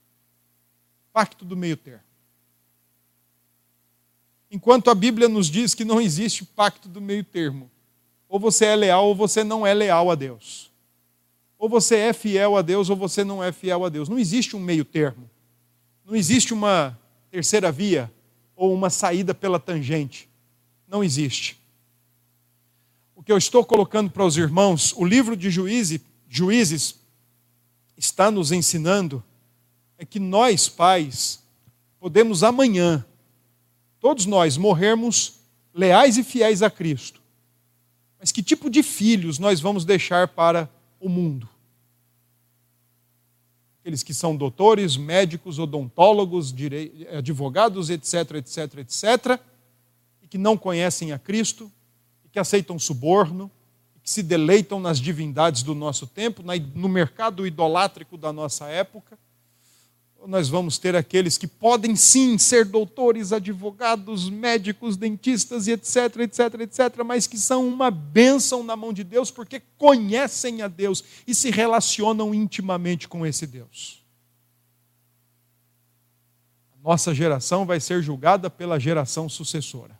Pacto do meio termo. Enquanto a Bíblia nos diz que não existe pacto do meio termo, ou você é leal ou você não é leal a Deus. Ou você é fiel a Deus ou você não é fiel a Deus. Não existe um meio termo. Não existe uma terceira via ou uma saída pela tangente. Não existe o que eu estou colocando para os irmãos, o livro de Juízes, Juízes está nos ensinando é que nós, pais, podemos amanhã, todos nós, morrermos leais e fiéis a Cristo. Mas que tipo de filhos nós vamos deixar para o mundo? Aqueles que são doutores, médicos, odontólogos, advogados, etc, etc, etc, e que não conhecem a Cristo, que aceitam suborno, que se deleitam nas divindades do nosso tempo, no mercado idolátrico da nossa época. Nós vamos ter aqueles que podem sim ser doutores, advogados, médicos, dentistas e etc, etc, etc, mas que são uma bênção na mão de Deus porque conhecem a Deus e se relacionam intimamente com esse Deus. A nossa geração vai ser julgada pela geração sucessora.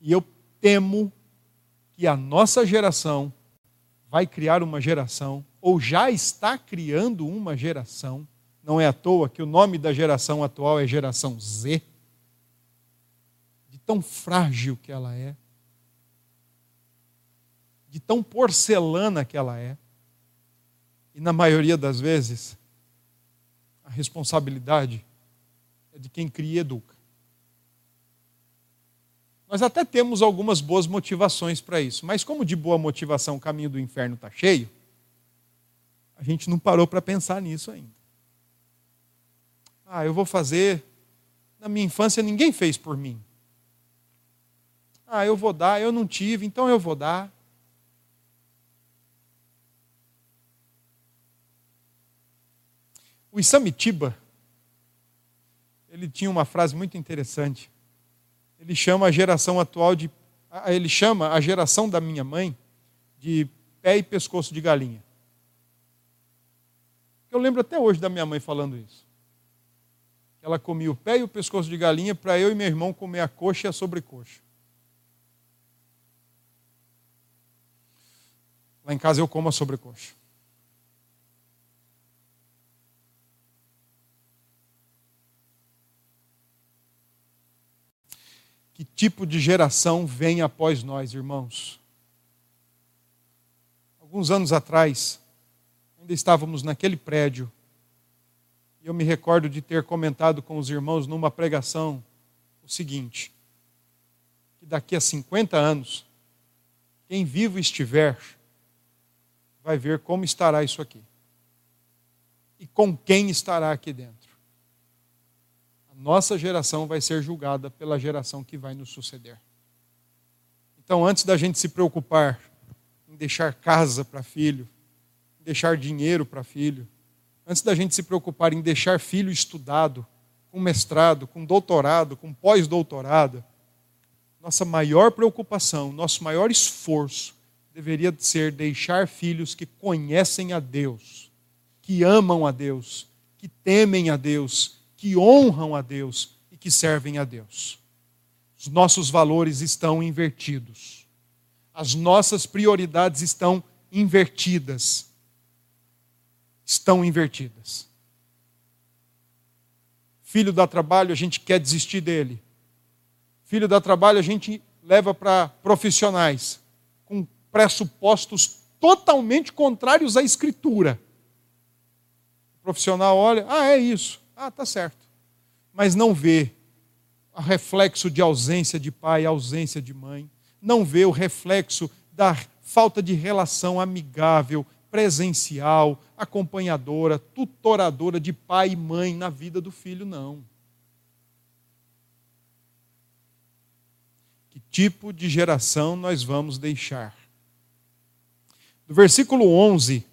E eu temo que a nossa geração vai criar uma geração, ou já está criando uma geração, não é à toa que o nome da geração atual é geração Z, de tão frágil que ela é, de tão porcelana que ela é, e na maioria das vezes, a responsabilidade é de quem cria e educa. Nós até temos algumas boas motivações para isso, mas como de boa motivação o caminho do inferno está cheio, a gente não parou para pensar nisso ainda. Ah, eu vou fazer. Na minha infância ninguém fez por mim. Ah, eu vou dar, eu não tive, então eu vou dar. O Isamitiba, ele tinha uma frase muito interessante ele chama a geração atual de. Ele chama a geração da minha mãe de pé e pescoço de galinha. Eu lembro até hoje da minha mãe falando isso. Ela comia o pé e o pescoço de galinha para eu e meu irmão comer a coxa e a sobrecoxa. Lá em casa eu como a sobrecoxa. que tipo de geração vem após nós, irmãos. Alguns anos atrás, ainda estávamos naquele prédio, e eu me recordo de ter comentado com os irmãos numa pregação o seguinte: que daqui a 50 anos, quem vivo estiver, vai ver como estará isso aqui. E com quem estará aqui dentro nossa geração vai ser julgada pela geração que vai nos suceder. Então, antes da gente se preocupar em deixar casa para filho, em deixar dinheiro para filho, antes da gente se preocupar em deixar filho estudado, com mestrado, com doutorado, com pós-doutorado, nossa maior preocupação, nosso maior esforço deveria ser deixar filhos que conhecem a Deus, que amam a Deus, que temem a Deus, que honram a Deus e que servem a Deus. Os nossos valores estão invertidos. As nossas prioridades estão invertidas. Estão invertidas. Filho dá trabalho, a gente quer desistir dele. Filho dá trabalho, a gente leva para profissionais com pressupostos totalmente contrários à escritura. O profissional olha, ah, é isso. Ah, tá certo. Mas não vê o reflexo de ausência de pai, ausência de mãe. Não vê o reflexo da falta de relação amigável, presencial, acompanhadora, tutoradora de pai e mãe na vida do filho, não. Que tipo de geração nós vamos deixar? Do versículo 11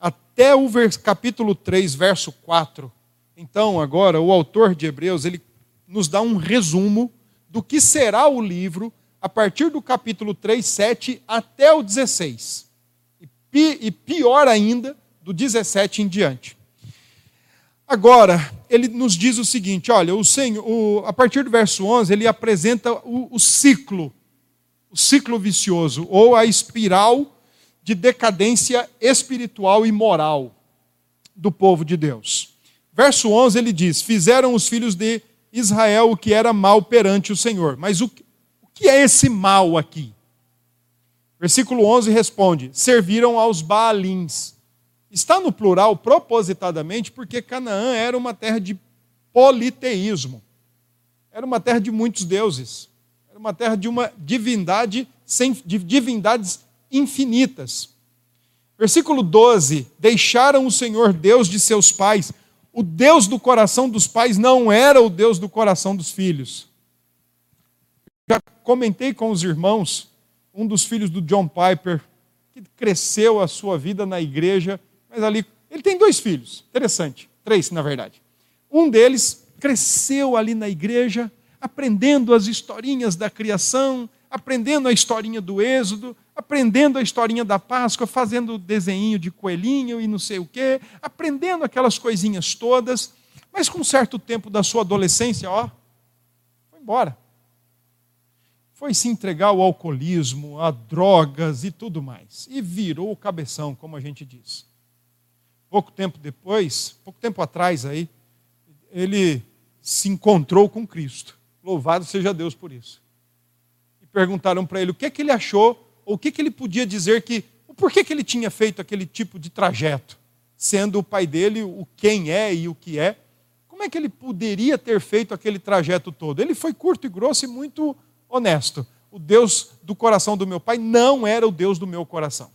até o capítulo 3, verso 4, então, agora, o autor de Hebreus, ele nos dá um resumo do que será o livro a partir do capítulo 3, 7 até o 16. E pior ainda, do 17 em diante. Agora, ele nos diz o seguinte: olha, o Senhor, o, a partir do verso 11, ele apresenta o, o ciclo, o ciclo vicioso, ou a espiral de decadência espiritual e moral do povo de Deus. Verso 11 ele diz: Fizeram os filhos de Israel o que era mal perante o Senhor. Mas o, o que é esse mal aqui? Versículo 11 responde: Serviram aos Baalins. Está no plural propositadamente porque Canaã era uma terra de politeísmo. Era uma terra de muitos deuses. Era uma terra de uma divindade, sem, de divindades infinitas. Versículo 12: Deixaram o Senhor Deus de seus pais o Deus do coração dos pais não era o Deus do coração dos filhos. Já comentei com os irmãos, um dos filhos do John Piper, que cresceu a sua vida na igreja, mas ali. Ele tem dois filhos, interessante, três na verdade. Um deles cresceu ali na igreja, aprendendo as historinhas da criação, aprendendo a historinha do Êxodo, aprendendo a historinha da Páscoa, fazendo desenho de coelhinho e não sei o quê, aprendendo aquelas coisinhas todas, mas com um certo tempo da sua adolescência, ó, foi embora. Foi se entregar ao alcoolismo, a drogas e tudo mais. E virou o cabeção, como a gente diz. Pouco tempo depois, pouco tempo atrás aí, ele se encontrou com Cristo. Louvado seja Deus por isso. E perguntaram para ele o que, é que ele achou o que, que ele podia dizer que. Por que, que ele tinha feito aquele tipo de trajeto? Sendo o pai dele o quem é e o que é. Como é que ele poderia ter feito aquele trajeto todo? Ele foi curto e grosso e muito honesto, o Deus do coração do meu pai não era o Deus do meu coração.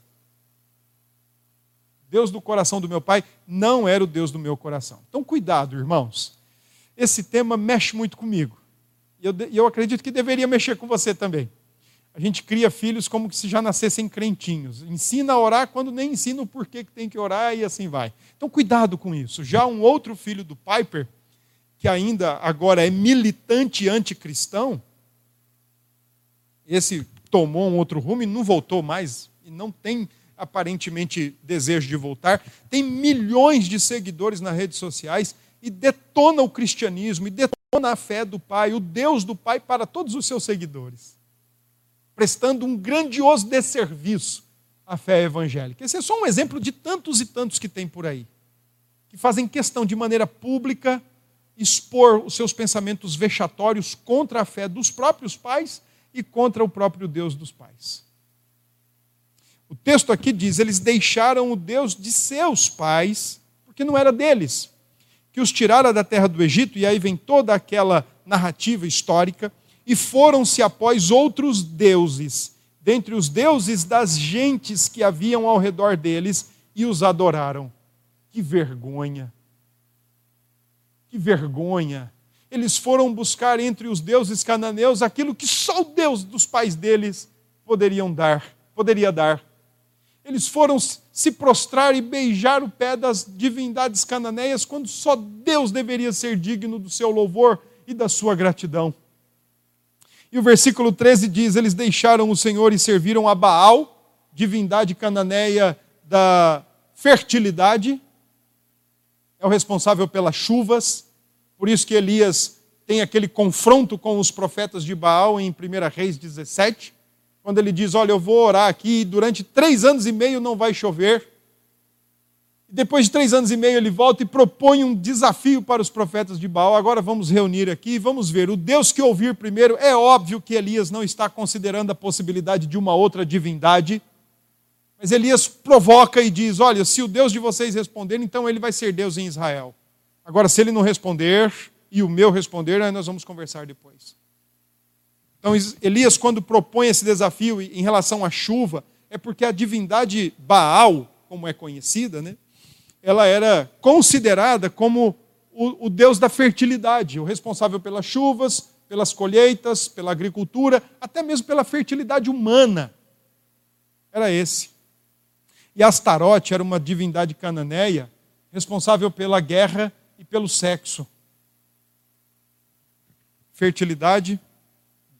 Deus do coração do meu pai não era o Deus do meu coração. Então, cuidado, irmãos. Esse tema mexe muito comigo. E eu, eu acredito que deveria mexer com você também. A gente cria filhos como se já nascessem crentinhos. Ensina a orar quando nem ensina o porquê que tem que orar e assim vai. Então, cuidado com isso. Já um outro filho do Piper, que ainda agora é militante anticristão, esse tomou um outro rumo e não voltou mais, e não tem aparentemente desejo de voltar, tem milhões de seguidores nas redes sociais e detona o cristianismo, e detona a fé do Pai, o Deus do Pai para todos os seus seguidores prestando um grandioso desserviço à fé evangélica. Esse é só um exemplo de tantos e tantos que tem por aí, que fazem questão de maneira pública expor os seus pensamentos vexatórios contra a fé dos próprios pais e contra o próprio Deus dos pais. O texto aqui diz: eles deixaram o Deus de seus pais, porque não era deles, que os tirara da terra do Egito, e aí vem toda aquela narrativa histórica e foram-se após outros deuses, dentre os deuses das gentes que haviam ao redor deles, e os adoraram. Que vergonha! Que vergonha! Eles foram buscar entre os deuses cananeus aquilo que só o Deus dos pais deles poderiam dar, poderia dar. Eles foram se prostrar e beijar o pé das divindades cananeias quando só Deus deveria ser digno do seu louvor e da sua gratidão. E o versículo 13 diz: Eles deixaram o Senhor e serviram a Baal, divindade cananeia da fertilidade, é o responsável pelas chuvas, por isso que Elias tem aquele confronto com os profetas de Baal em 1 Reis 17, quando ele diz: Olha, eu vou orar aqui e durante três anos e meio não vai chover. Depois de três anos e meio, ele volta e propõe um desafio para os profetas de Baal. Agora vamos reunir aqui e vamos ver. O Deus que ouvir primeiro, é óbvio que Elias não está considerando a possibilidade de uma outra divindade. Mas Elias provoca e diz: Olha, se o Deus de vocês responder, então ele vai ser Deus em Israel. Agora, se ele não responder e o meu responder, aí nós vamos conversar depois. Então, Elias, quando propõe esse desafio em relação à chuva, é porque a divindade Baal, como é conhecida, né? ela era considerada como o, o Deus da fertilidade, o responsável pelas chuvas, pelas colheitas, pela agricultura, até mesmo pela fertilidade humana. Era esse. E Astarote era uma divindade cananeia responsável pela guerra e pelo sexo. Fertilidade,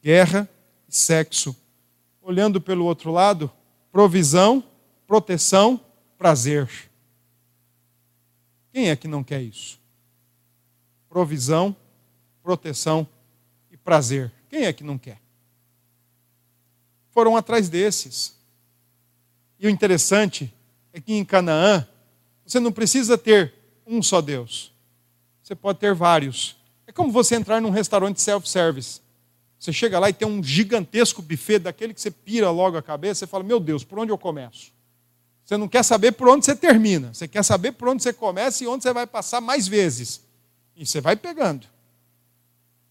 guerra e sexo. Olhando pelo outro lado, provisão, proteção, prazer. Quem é que não quer isso? Provisão, proteção e prazer. Quem é que não quer? Foram atrás desses. E o interessante é que em Canaã, você não precisa ter um só Deus. Você pode ter vários. É como você entrar num restaurante self-service. Você chega lá e tem um gigantesco buffet daquele que você pira logo a cabeça e fala: Meu Deus, por onde eu começo? Você não quer saber por onde você termina. Você quer saber por onde você começa e onde você vai passar mais vezes. E você vai pegando.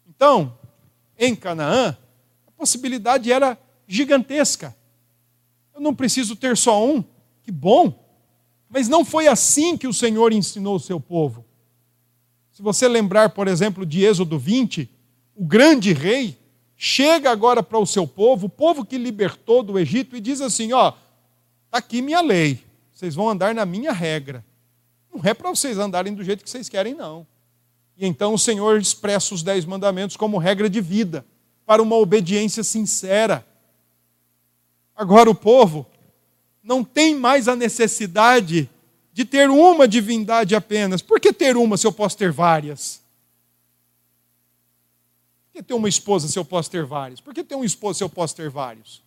Então, em Canaã, a possibilidade era gigantesca. Eu não preciso ter só um, que bom. Mas não foi assim que o Senhor ensinou o seu povo. Se você lembrar, por exemplo, de Êxodo 20, o grande rei chega agora para o seu povo, o povo que libertou do Egito, e diz assim: Ó, Está aqui minha lei. Vocês vão andar na minha regra. Não é para vocês andarem do jeito que vocês querem, não. E então o Senhor expressa os dez mandamentos como regra de vida, para uma obediência sincera. Agora o povo não tem mais a necessidade de ter uma divindade apenas. Por que ter uma se eu posso ter várias? Por que ter uma esposa se eu posso ter várias? Por que ter um esposo se eu posso ter vários?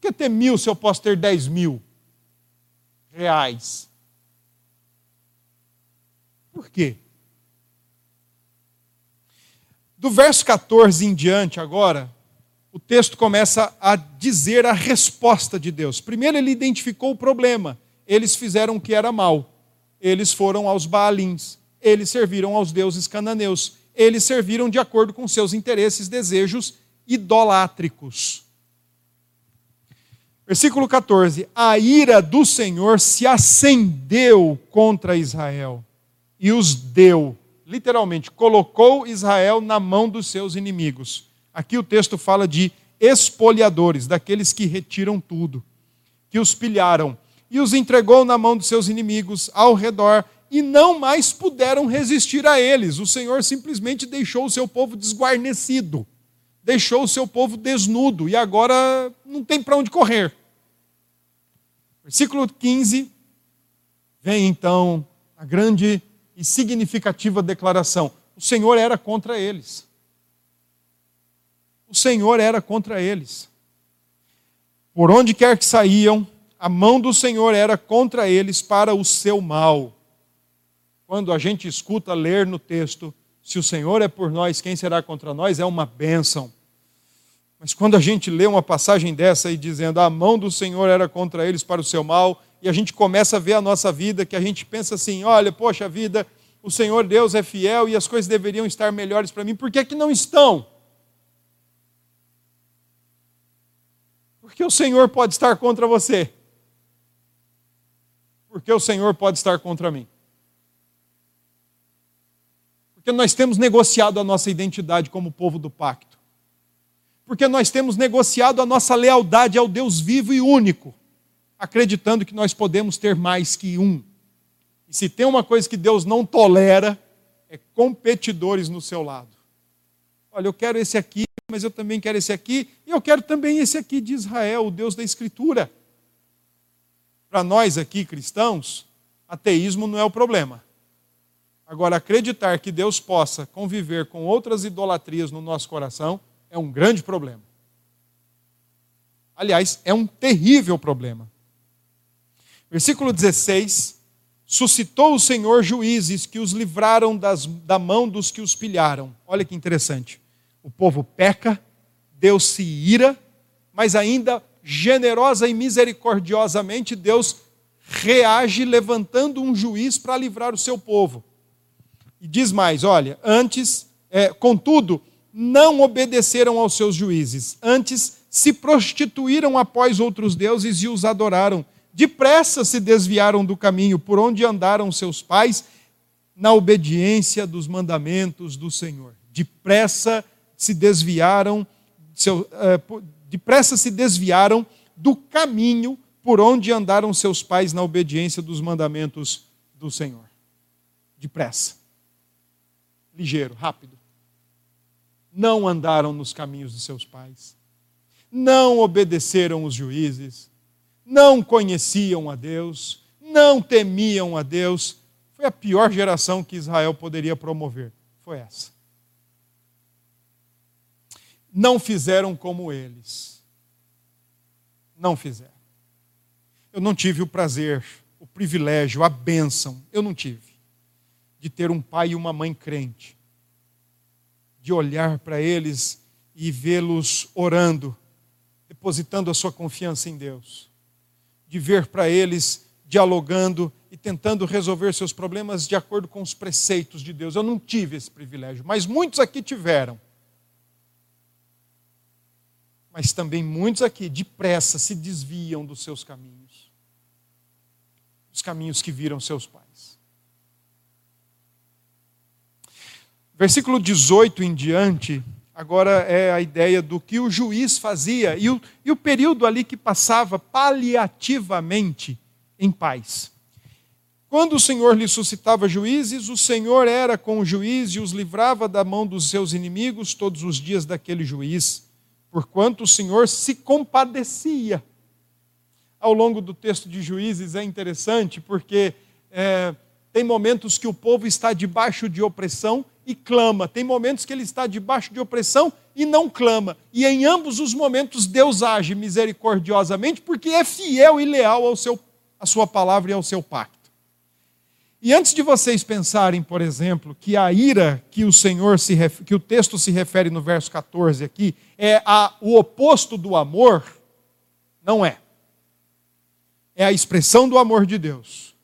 que ter mil se eu posso ter dez mil reais? Por quê? Do verso 14 em diante, agora, o texto começa a dizer a resposta de Deus. Primeiro, ele identificou o problema. Eles fizeram o que era mal. Eles foram aos Baalins. Eles serviram aos deuses cananeus. eles serviram de acordo com seus interesses, desejos idolátricos. Versículo 14: A ira do Senhor se acendeu contra Israel e os deu, literalmente, colocou Israel na mão dos seus inimigos. Aqui o texto fala de espoliadores, daqueles que retiram tudo, que os pilharam, e os entregou na mão dos seus inimigos ao redor, e não mais puderam resistir a eles. O Senhor simplesmente deixou o seu povo desguarnecido, deixou o seu povo desnudo, e agora não tem para onde correr. Versículo 15, vem então a grande e significativa declaração: o Senhor era contra eles. O Senhor era contra eles. Por onde quer que saíam, a mão do Senhor era contra eles para o seu mal. Quando a gente escuta ler no texto, se o Senhor é por nós, quem será contra nós? É uma bênção. Mas quando a gente lê uma passagem dessa aí dizendo a mão do Senhor era contra eles para o seu mal, e a gente começa a ver a nossa vida, que a gente pensa assim: olha, poxa vida, o Senhor Deus é fiel e as coisas deveriam estar melhores para mim, por que, é que não estão? Porque o Senhor pode estar contra você. Porque o Senhor pode estar contra mim. Porque nós temos negociado a nossa identidade como povo do pacto porque nós temos negociado a nossa lealdade ao Deus vivo e único, acreditando que nós podemos ter mais que um. E se tem uma coisa que Deus não tolera, é competidores no seu lado. Olha, eu quero esse aqui, mas eu também quero esse aqui, e eu quero também esse aqui de Israel, o Deus da Escritura. Para nós aqui cristãos, ateísmo não é o problema. Agora, acreditar que Deus possa conviver com outras idolatrias no nosso coração, é um grande problema. Aliás, é um terrível problema. Versículo 16: Suscitou o Senhor juízes que os livraram das, da mão dos que os pilharam. Olha que interessante. O povo peca, Deus se ira, mas ainda generosa e misericordiosamente Deus reage levantando um juiz para livrar o seu povo. E diz mais: olha, antes, é, contudo, não obedeceram aos seus juízes, antes se prostituíram após outros deuses e os adoraram. Depressa se desviaram do caminho por onde andaram seus pais, na obediência dos mandamentos do Senhor. Depressa se desviaram, seu, eh, depressa se desviaram do caminho por onde andaram seus pais na obediência dos mandamentos do Senhor. Depressa. Ligeiro, rápido não andaram nos caminhos de seus pais, não obedeceram os juízes, não conheciam a Deus, não temiam a Deus. Foi a pior geração que Israel poderia promover. Foi essa. Não fizeram como eles. Não fizeram. Eu não tive o prazer, o privilégio, a bênção, eu não tive, de ter um pai e uma mãe crente de olhar para eles e vê-los orando, depositando a sua confiança em Deus, de ver para eles dialogando e tentando resolver seus problemas de acordo com os preceitos de Deus. Eu não tive esse privilégio, mas muitos aqui tiveram. Mas também muitos aqui, depressa, se desviam dos seus caminhos, os caminhos que viram seus pais. Versículo 18 em diante, agora é a ideia do que o juiz fazia e o, e o período ali que passava paliativamente em paz. Quando o Senhor lhe suscitava juízes, o Senhor era com o juiz e os livrava da mão dos seus inimigos todos os dias daquele juiz, porquanto o Senhor se compadecia. Ao longo do texto de Juízes é interessante porque é, tem momentos que o povo está debaixo de opressão e clama. Tem momentos que ele está debaixo de opressão e não clama. E em ambos os momentos Deus age misericordiosamente porque é fiel e leal ao seu, à sua palavra e ao seu pacto. E antes de vocês pensarem, por exemplo, que a ira que o Senhor se que o texto se refere no verso 14 aqui é a, o oposto do amor, não é. É a expressão do amor de Deus.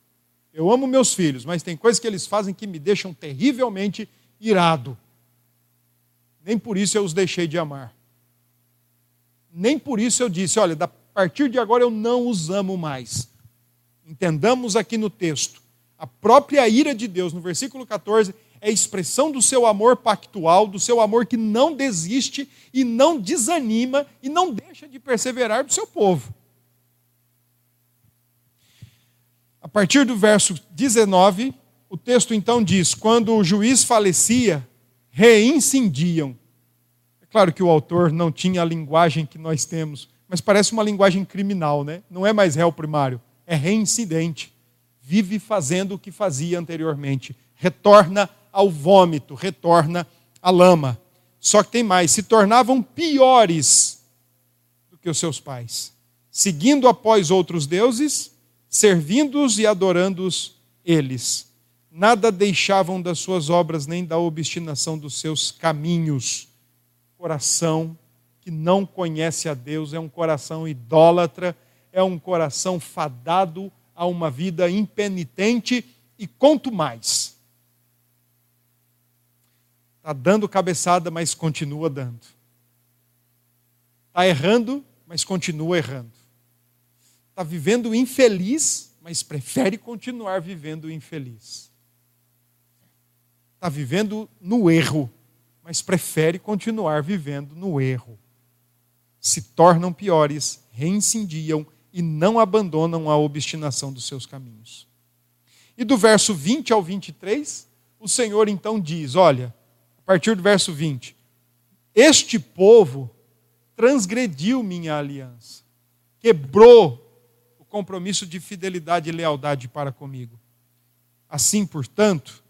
Eu amo meus filhos, mas tem coisas que eles fazem que me deixam terrivelmente irado. Nem por isso eu os deixei de amar. Nem por isso eu disse: olha, a partir de agora eu não os amo mais. Entendamos aqui no texto. A própria ira de Deus, no versículo 14, é expressão do seu amor pactual, do seu amor que não desiste e não desanima e não deixa de perseverar do seu povo. A partir do verso 19, o texto então diz: quando o juiz falecia, reincindiam. É claro que o autor não tinha a linguagem que nós temos, mas parece uma linguagem criminal, né? Não é mais réu primário, é reincidente. Vive fazendo o que fazia anteriormente, retorna ao vômito, retorna à lama. Só que tem mais, se tornavam piores do que os seus pais, seguindo após outros deuses, servindo-os e adorando-os eles. Nada deixavam das suas obras, nem da obstinação dos seus caminhos. Coração que não conhece a Deus é um coração idólatra, é um coração fadado a uma vida impenitente e quanto mais Está dando cabeçada, mas continua dando. Está errando, mas continua errando. Está vivendo infeliz, mas prefere continuar vivendo infeliz. Está vivendo no erro, mas prefere continuar vivendo no erro. Se tornam piores, reincindiam e não abandonam a obstinação dos seus caminhos. E do verso 20 ao 23, o Senhor então diz: Olha, partir do verso 20. Este povo transgrediu minha aliança, quebrou o compromisso de fidelidade e lealdade para comigo. Assim, portanto,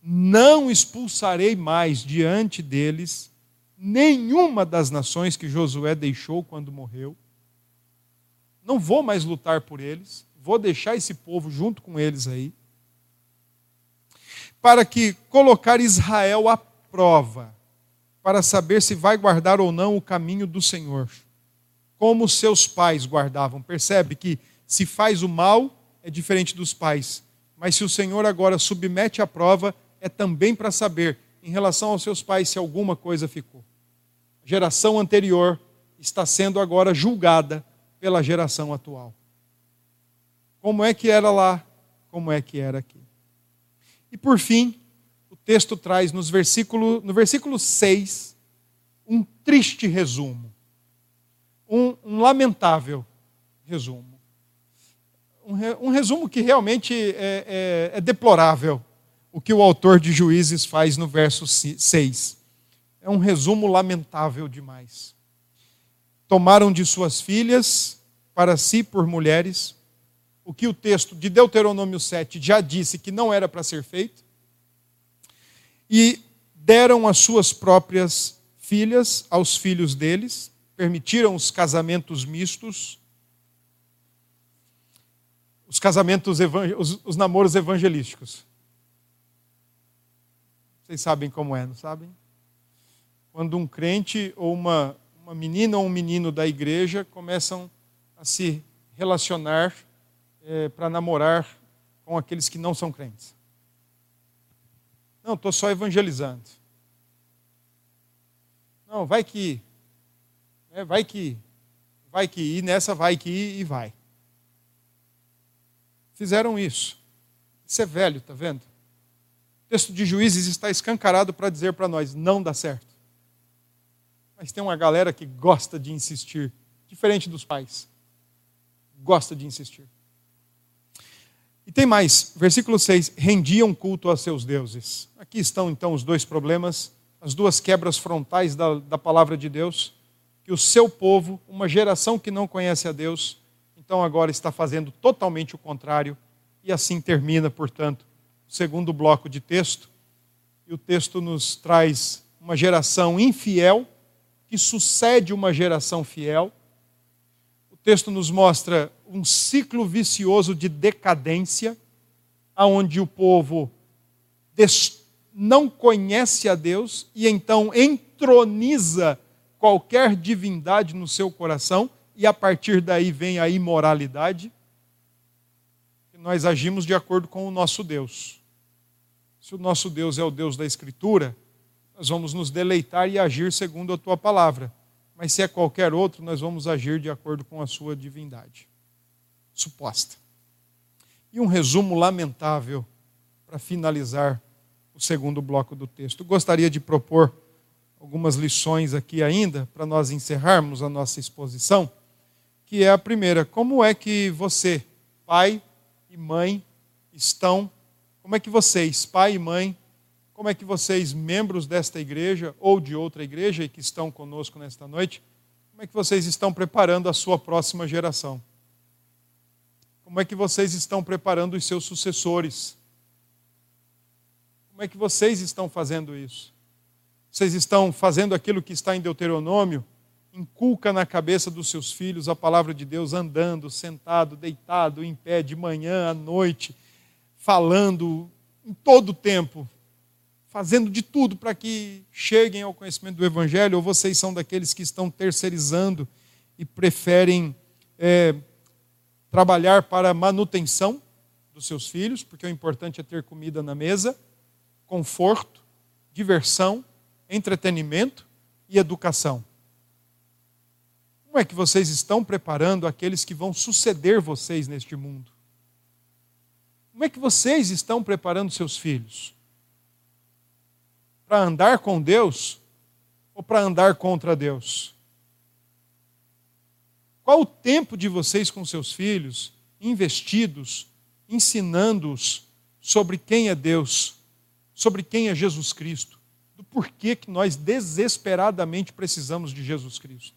não expulsarei mais diante deles nenhuma das nações que Josué deixou quando morreu. Não vou mais lutar por eles, vou deixar esse povo junto com eles aí, para que colocar Israel a prova para saber se vai guardar ou não o caminho do Senhor. Como seus pais guardavam. Percebe que se faz o mal é diferente dos pais. Mas se o Senhor agora submete à prova, é também para saber, em relação aos seus pais, se alguma coisa ficou. A geração anterior está sendo agora julgada pela geração atual. Como é que era lá? Como é que era aqui? E por fim, texto traz nos versículo, no versículo 6 um triste resumo, um, um lamentável resumo. Um, re, um, resumo que realmente é, é, é deplorável, o que o autor de Juízes faz no verso 6. É um resumo lamentável demais. Tomaram de suas filhas para si por mulheres, o que o texto de Deuteronômio 7 já disse que não era para ser feito e deram as suas próprias filhas aos filhos deles, permitiram os casamentos mistos, os casamentos, os, os namoros evangelísticos. Vocês sabem como é, não sabem? Quando um crente ou uma, uma menina ou um menino da igreja começam a se relacionar é, para namorar com aqueles que não são crentes. Não, estou só evangelizando. Não, vai que. É, vai que. Vai que ir, nessa vai que e vai. Fizeram isso. Isso é velho, está vendo? O texto de Juízes está escancarado para dizer para nós: não dá certo. Mas tem uma galera que gosta de insistir, diferente dos pais. Gosta de insistir. E tem mais, versículo 6: rendiam culto a seus deuses. Aqui estão então os dois problemas, as duas quebras frontais da, da palavra de Deus, que o seu povo, uma geração que não conhece a Deus, então agora está fazendo totalmente o contrário, e assim termina, portanto, o segundo bloco de texto. E o texto nos traz uma geração infiel, que sucede uma geração fiel. Texto nos mostra um ciclo vicioso de decadência, aonde o povo não conhece a Deus e então entroniza qualquer divindade no seu coração e a partir daí vem a imoralidade. Nós agimos de acordo com o nosso Deus. Se o nosso Deus é o Deus da Escritura, nós vamos nos deleitar e agir segundo a tua palavra. Mas se é qualquer outro, nós vamos agir de acordo com a sua divindade. Suposta. E um resumo lamentável para finalizar o segundo bloco do texto. Gostaria de propor algumas lições aqui ainda, para nós encerrarmos a nossa exposição, que é a primeira: como é que você, pai e mãe, estão, como é que vocês, pai e mãe, como é que vocês, membros desta igreja ou de outra igreja e que estão conosco nesta noite, como é que vocês estão preparando a sua próxima geração? Como é que vocês estão preparando os seus sucessores? Como é que vocês estão fazendo isso? Vocês estão fazendo aquilo que está em Deuteronômio? Inculca na cabeça dos seus filhos a palavra de Deus, andando, sentado, deitado, em pé, de manhã, à noite, falando em todo o tempo, fazendo de tudo para que cheguem ao conhecimento do Evangelho, ou vocês são daqueles que estão terceirizando e preferem é, trabalhar para manutenção dos seus filhos, porque o importante é ter comida na mesa, conforto, diversão entretenimento e educação. Como é que vocês estão preparando aqueles que vão suceder vocês neste mundo? Como é que vocês estão preparando seus filhos? Para andar com Deus ou para andar contra Deus? Qual o tempo de vocês com seus filhos investidos, ensinando-os sobre quem é Deus, sobre quem é Jesus Cristo? do porquê que nós desesperadamente precisamos de Jesus Cristo.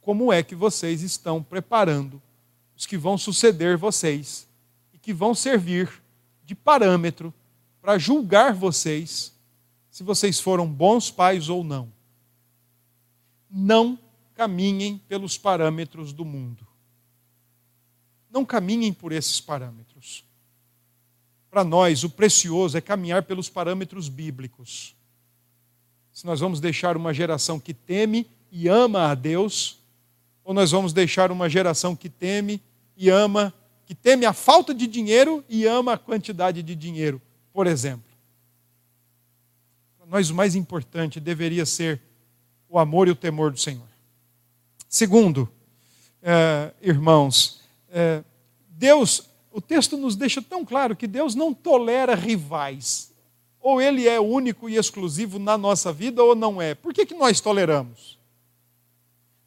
Como é que vocês estão preparando os que vão suceder vocês e que vão servir de parâmetro para julgar vocês se vocês foram bons pais ou não? Não caminhem pelos parâmetros do mundo. Não caminhem por esses parâmetros para nós, o precioso é caminhar pelos parâmetros bíblicos. Se nós vamos deixar uma geração que teme e ama a Deus, ou nós vamos deixar uma geração que teme e ama, que teme a falta de dinheiro e ama a quantidade de dinheiro, por exemplo. Para nós, o mais importante deveria ser o amor e o temor do Senhor. Segundo, eh, irmãos, eh, Deus o texto nos deixa tão claro que Deus não tolera rivais. Ou ele é único e exclusivo na nossa vida ou não é. Por que, que nós toleramos?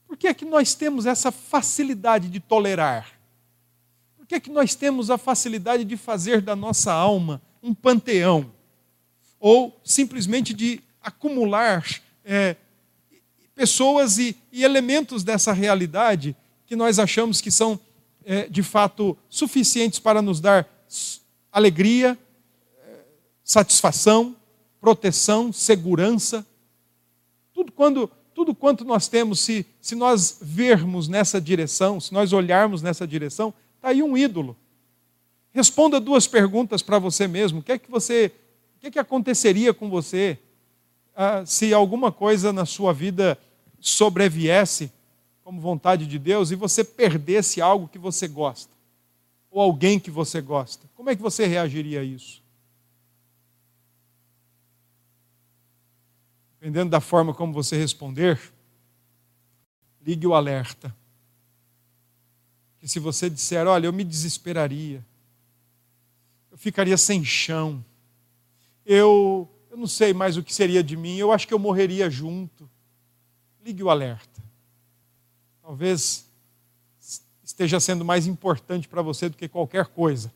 Por que, que nós temos essa facilidade de tolerar? Por que, que nós temos a facilidade de fazer da nossa alma um panteão? Ou simplesmente de acumular é, pessoas e, e elementos dessa realidade que nós achamos que são é, de fato suficientes para nos dar alegria, é, satisfação, proteção, segurança. Tudo, quando, tudo quanto nós temos, se, se nós vermos nessa direção, se nós olharmos nessa direção, está aí um ídolo. Responda duas perguntas para você mesmo. O que é que você, o que é que aconteceria com você ah, se alguma coisa na sua vida sobreviesse como vontade de Deus e você perdesse algo que você gosta, ou alguém que você gosta, como é que você reagiria a isso? Dependendo da forma como você responder, ligue o alerta. Que se você disser, olha, eu me desesperaria, eu ficaria sem chão, eu, eu não sei mais o que seria de mim, eu acho que eu morreria junto. Ligue o alerta talvez esteja sendo mais importante para você do que qualquer coisa,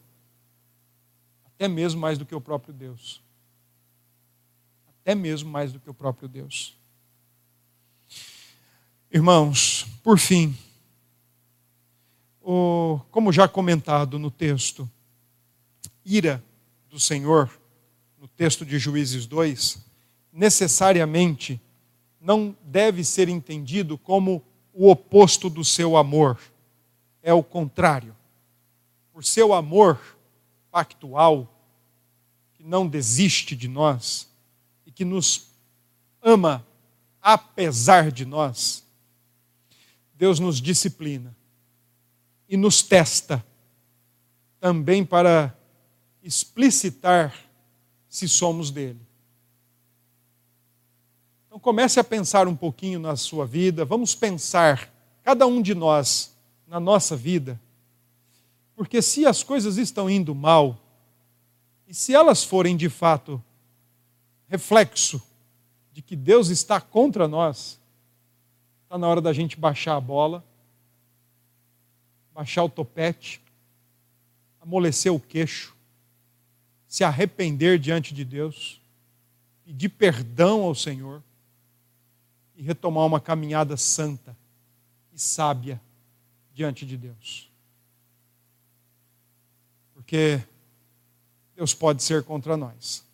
até mesmo mais do que o próprio Deus. Até mesmo mais do que o próprio Deus. Irmãos, por fim, o, como já comentado no texto, ira do Senhor, no texto de Juízes 2, necessariamente não deve ser entendido como o oposto do seu amor. É o contrário. Por seu amor pactual, que não desiste de nós e que nos ama apesar de nós, Deus nos disciplina e nos testa também para explicitar se somos dele. Então comece a pensar um pouquinho na sua vida, vamos pensar, cada um de nós, na nossa vida, porque se as coisas estão indo mal, e se elas forem de fato reflexo de que Deus está contra nós, está na hora da gente baixar a bola, baixar o topete, amolecer o queixo, se arrepender diante de Deus, pedir perdão ao Senhor e retomar uma caminhada santa e sábia diante de Deus. Porque Deus pode ser contra nós,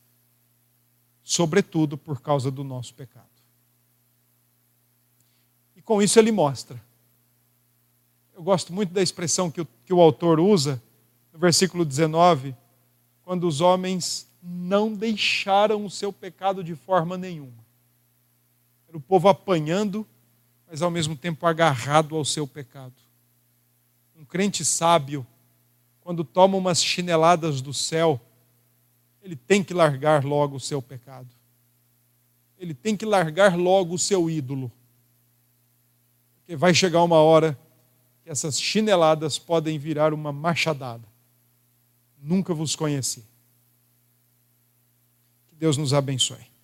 sobretudo por causa do nosso pecado. E com isso ele mostra. Eu gosto muito da expressão que o, que o autor usa no versículo 19 quando os homens não deixaram o seu pecado de forma nenhuma. Era o povo apanhando, mas ao mesmo tempo agarrado ao seu pecado. Um crente sábio, quando toma umas chineladas do céu, ele tem que largar logo o seu pecado. Ele tem que largar logo o seu ídolo. Porque vai chegar uma hora que essas chineladas podem virar uma machadada nunca vos conheci. Que Deus nos abençoe.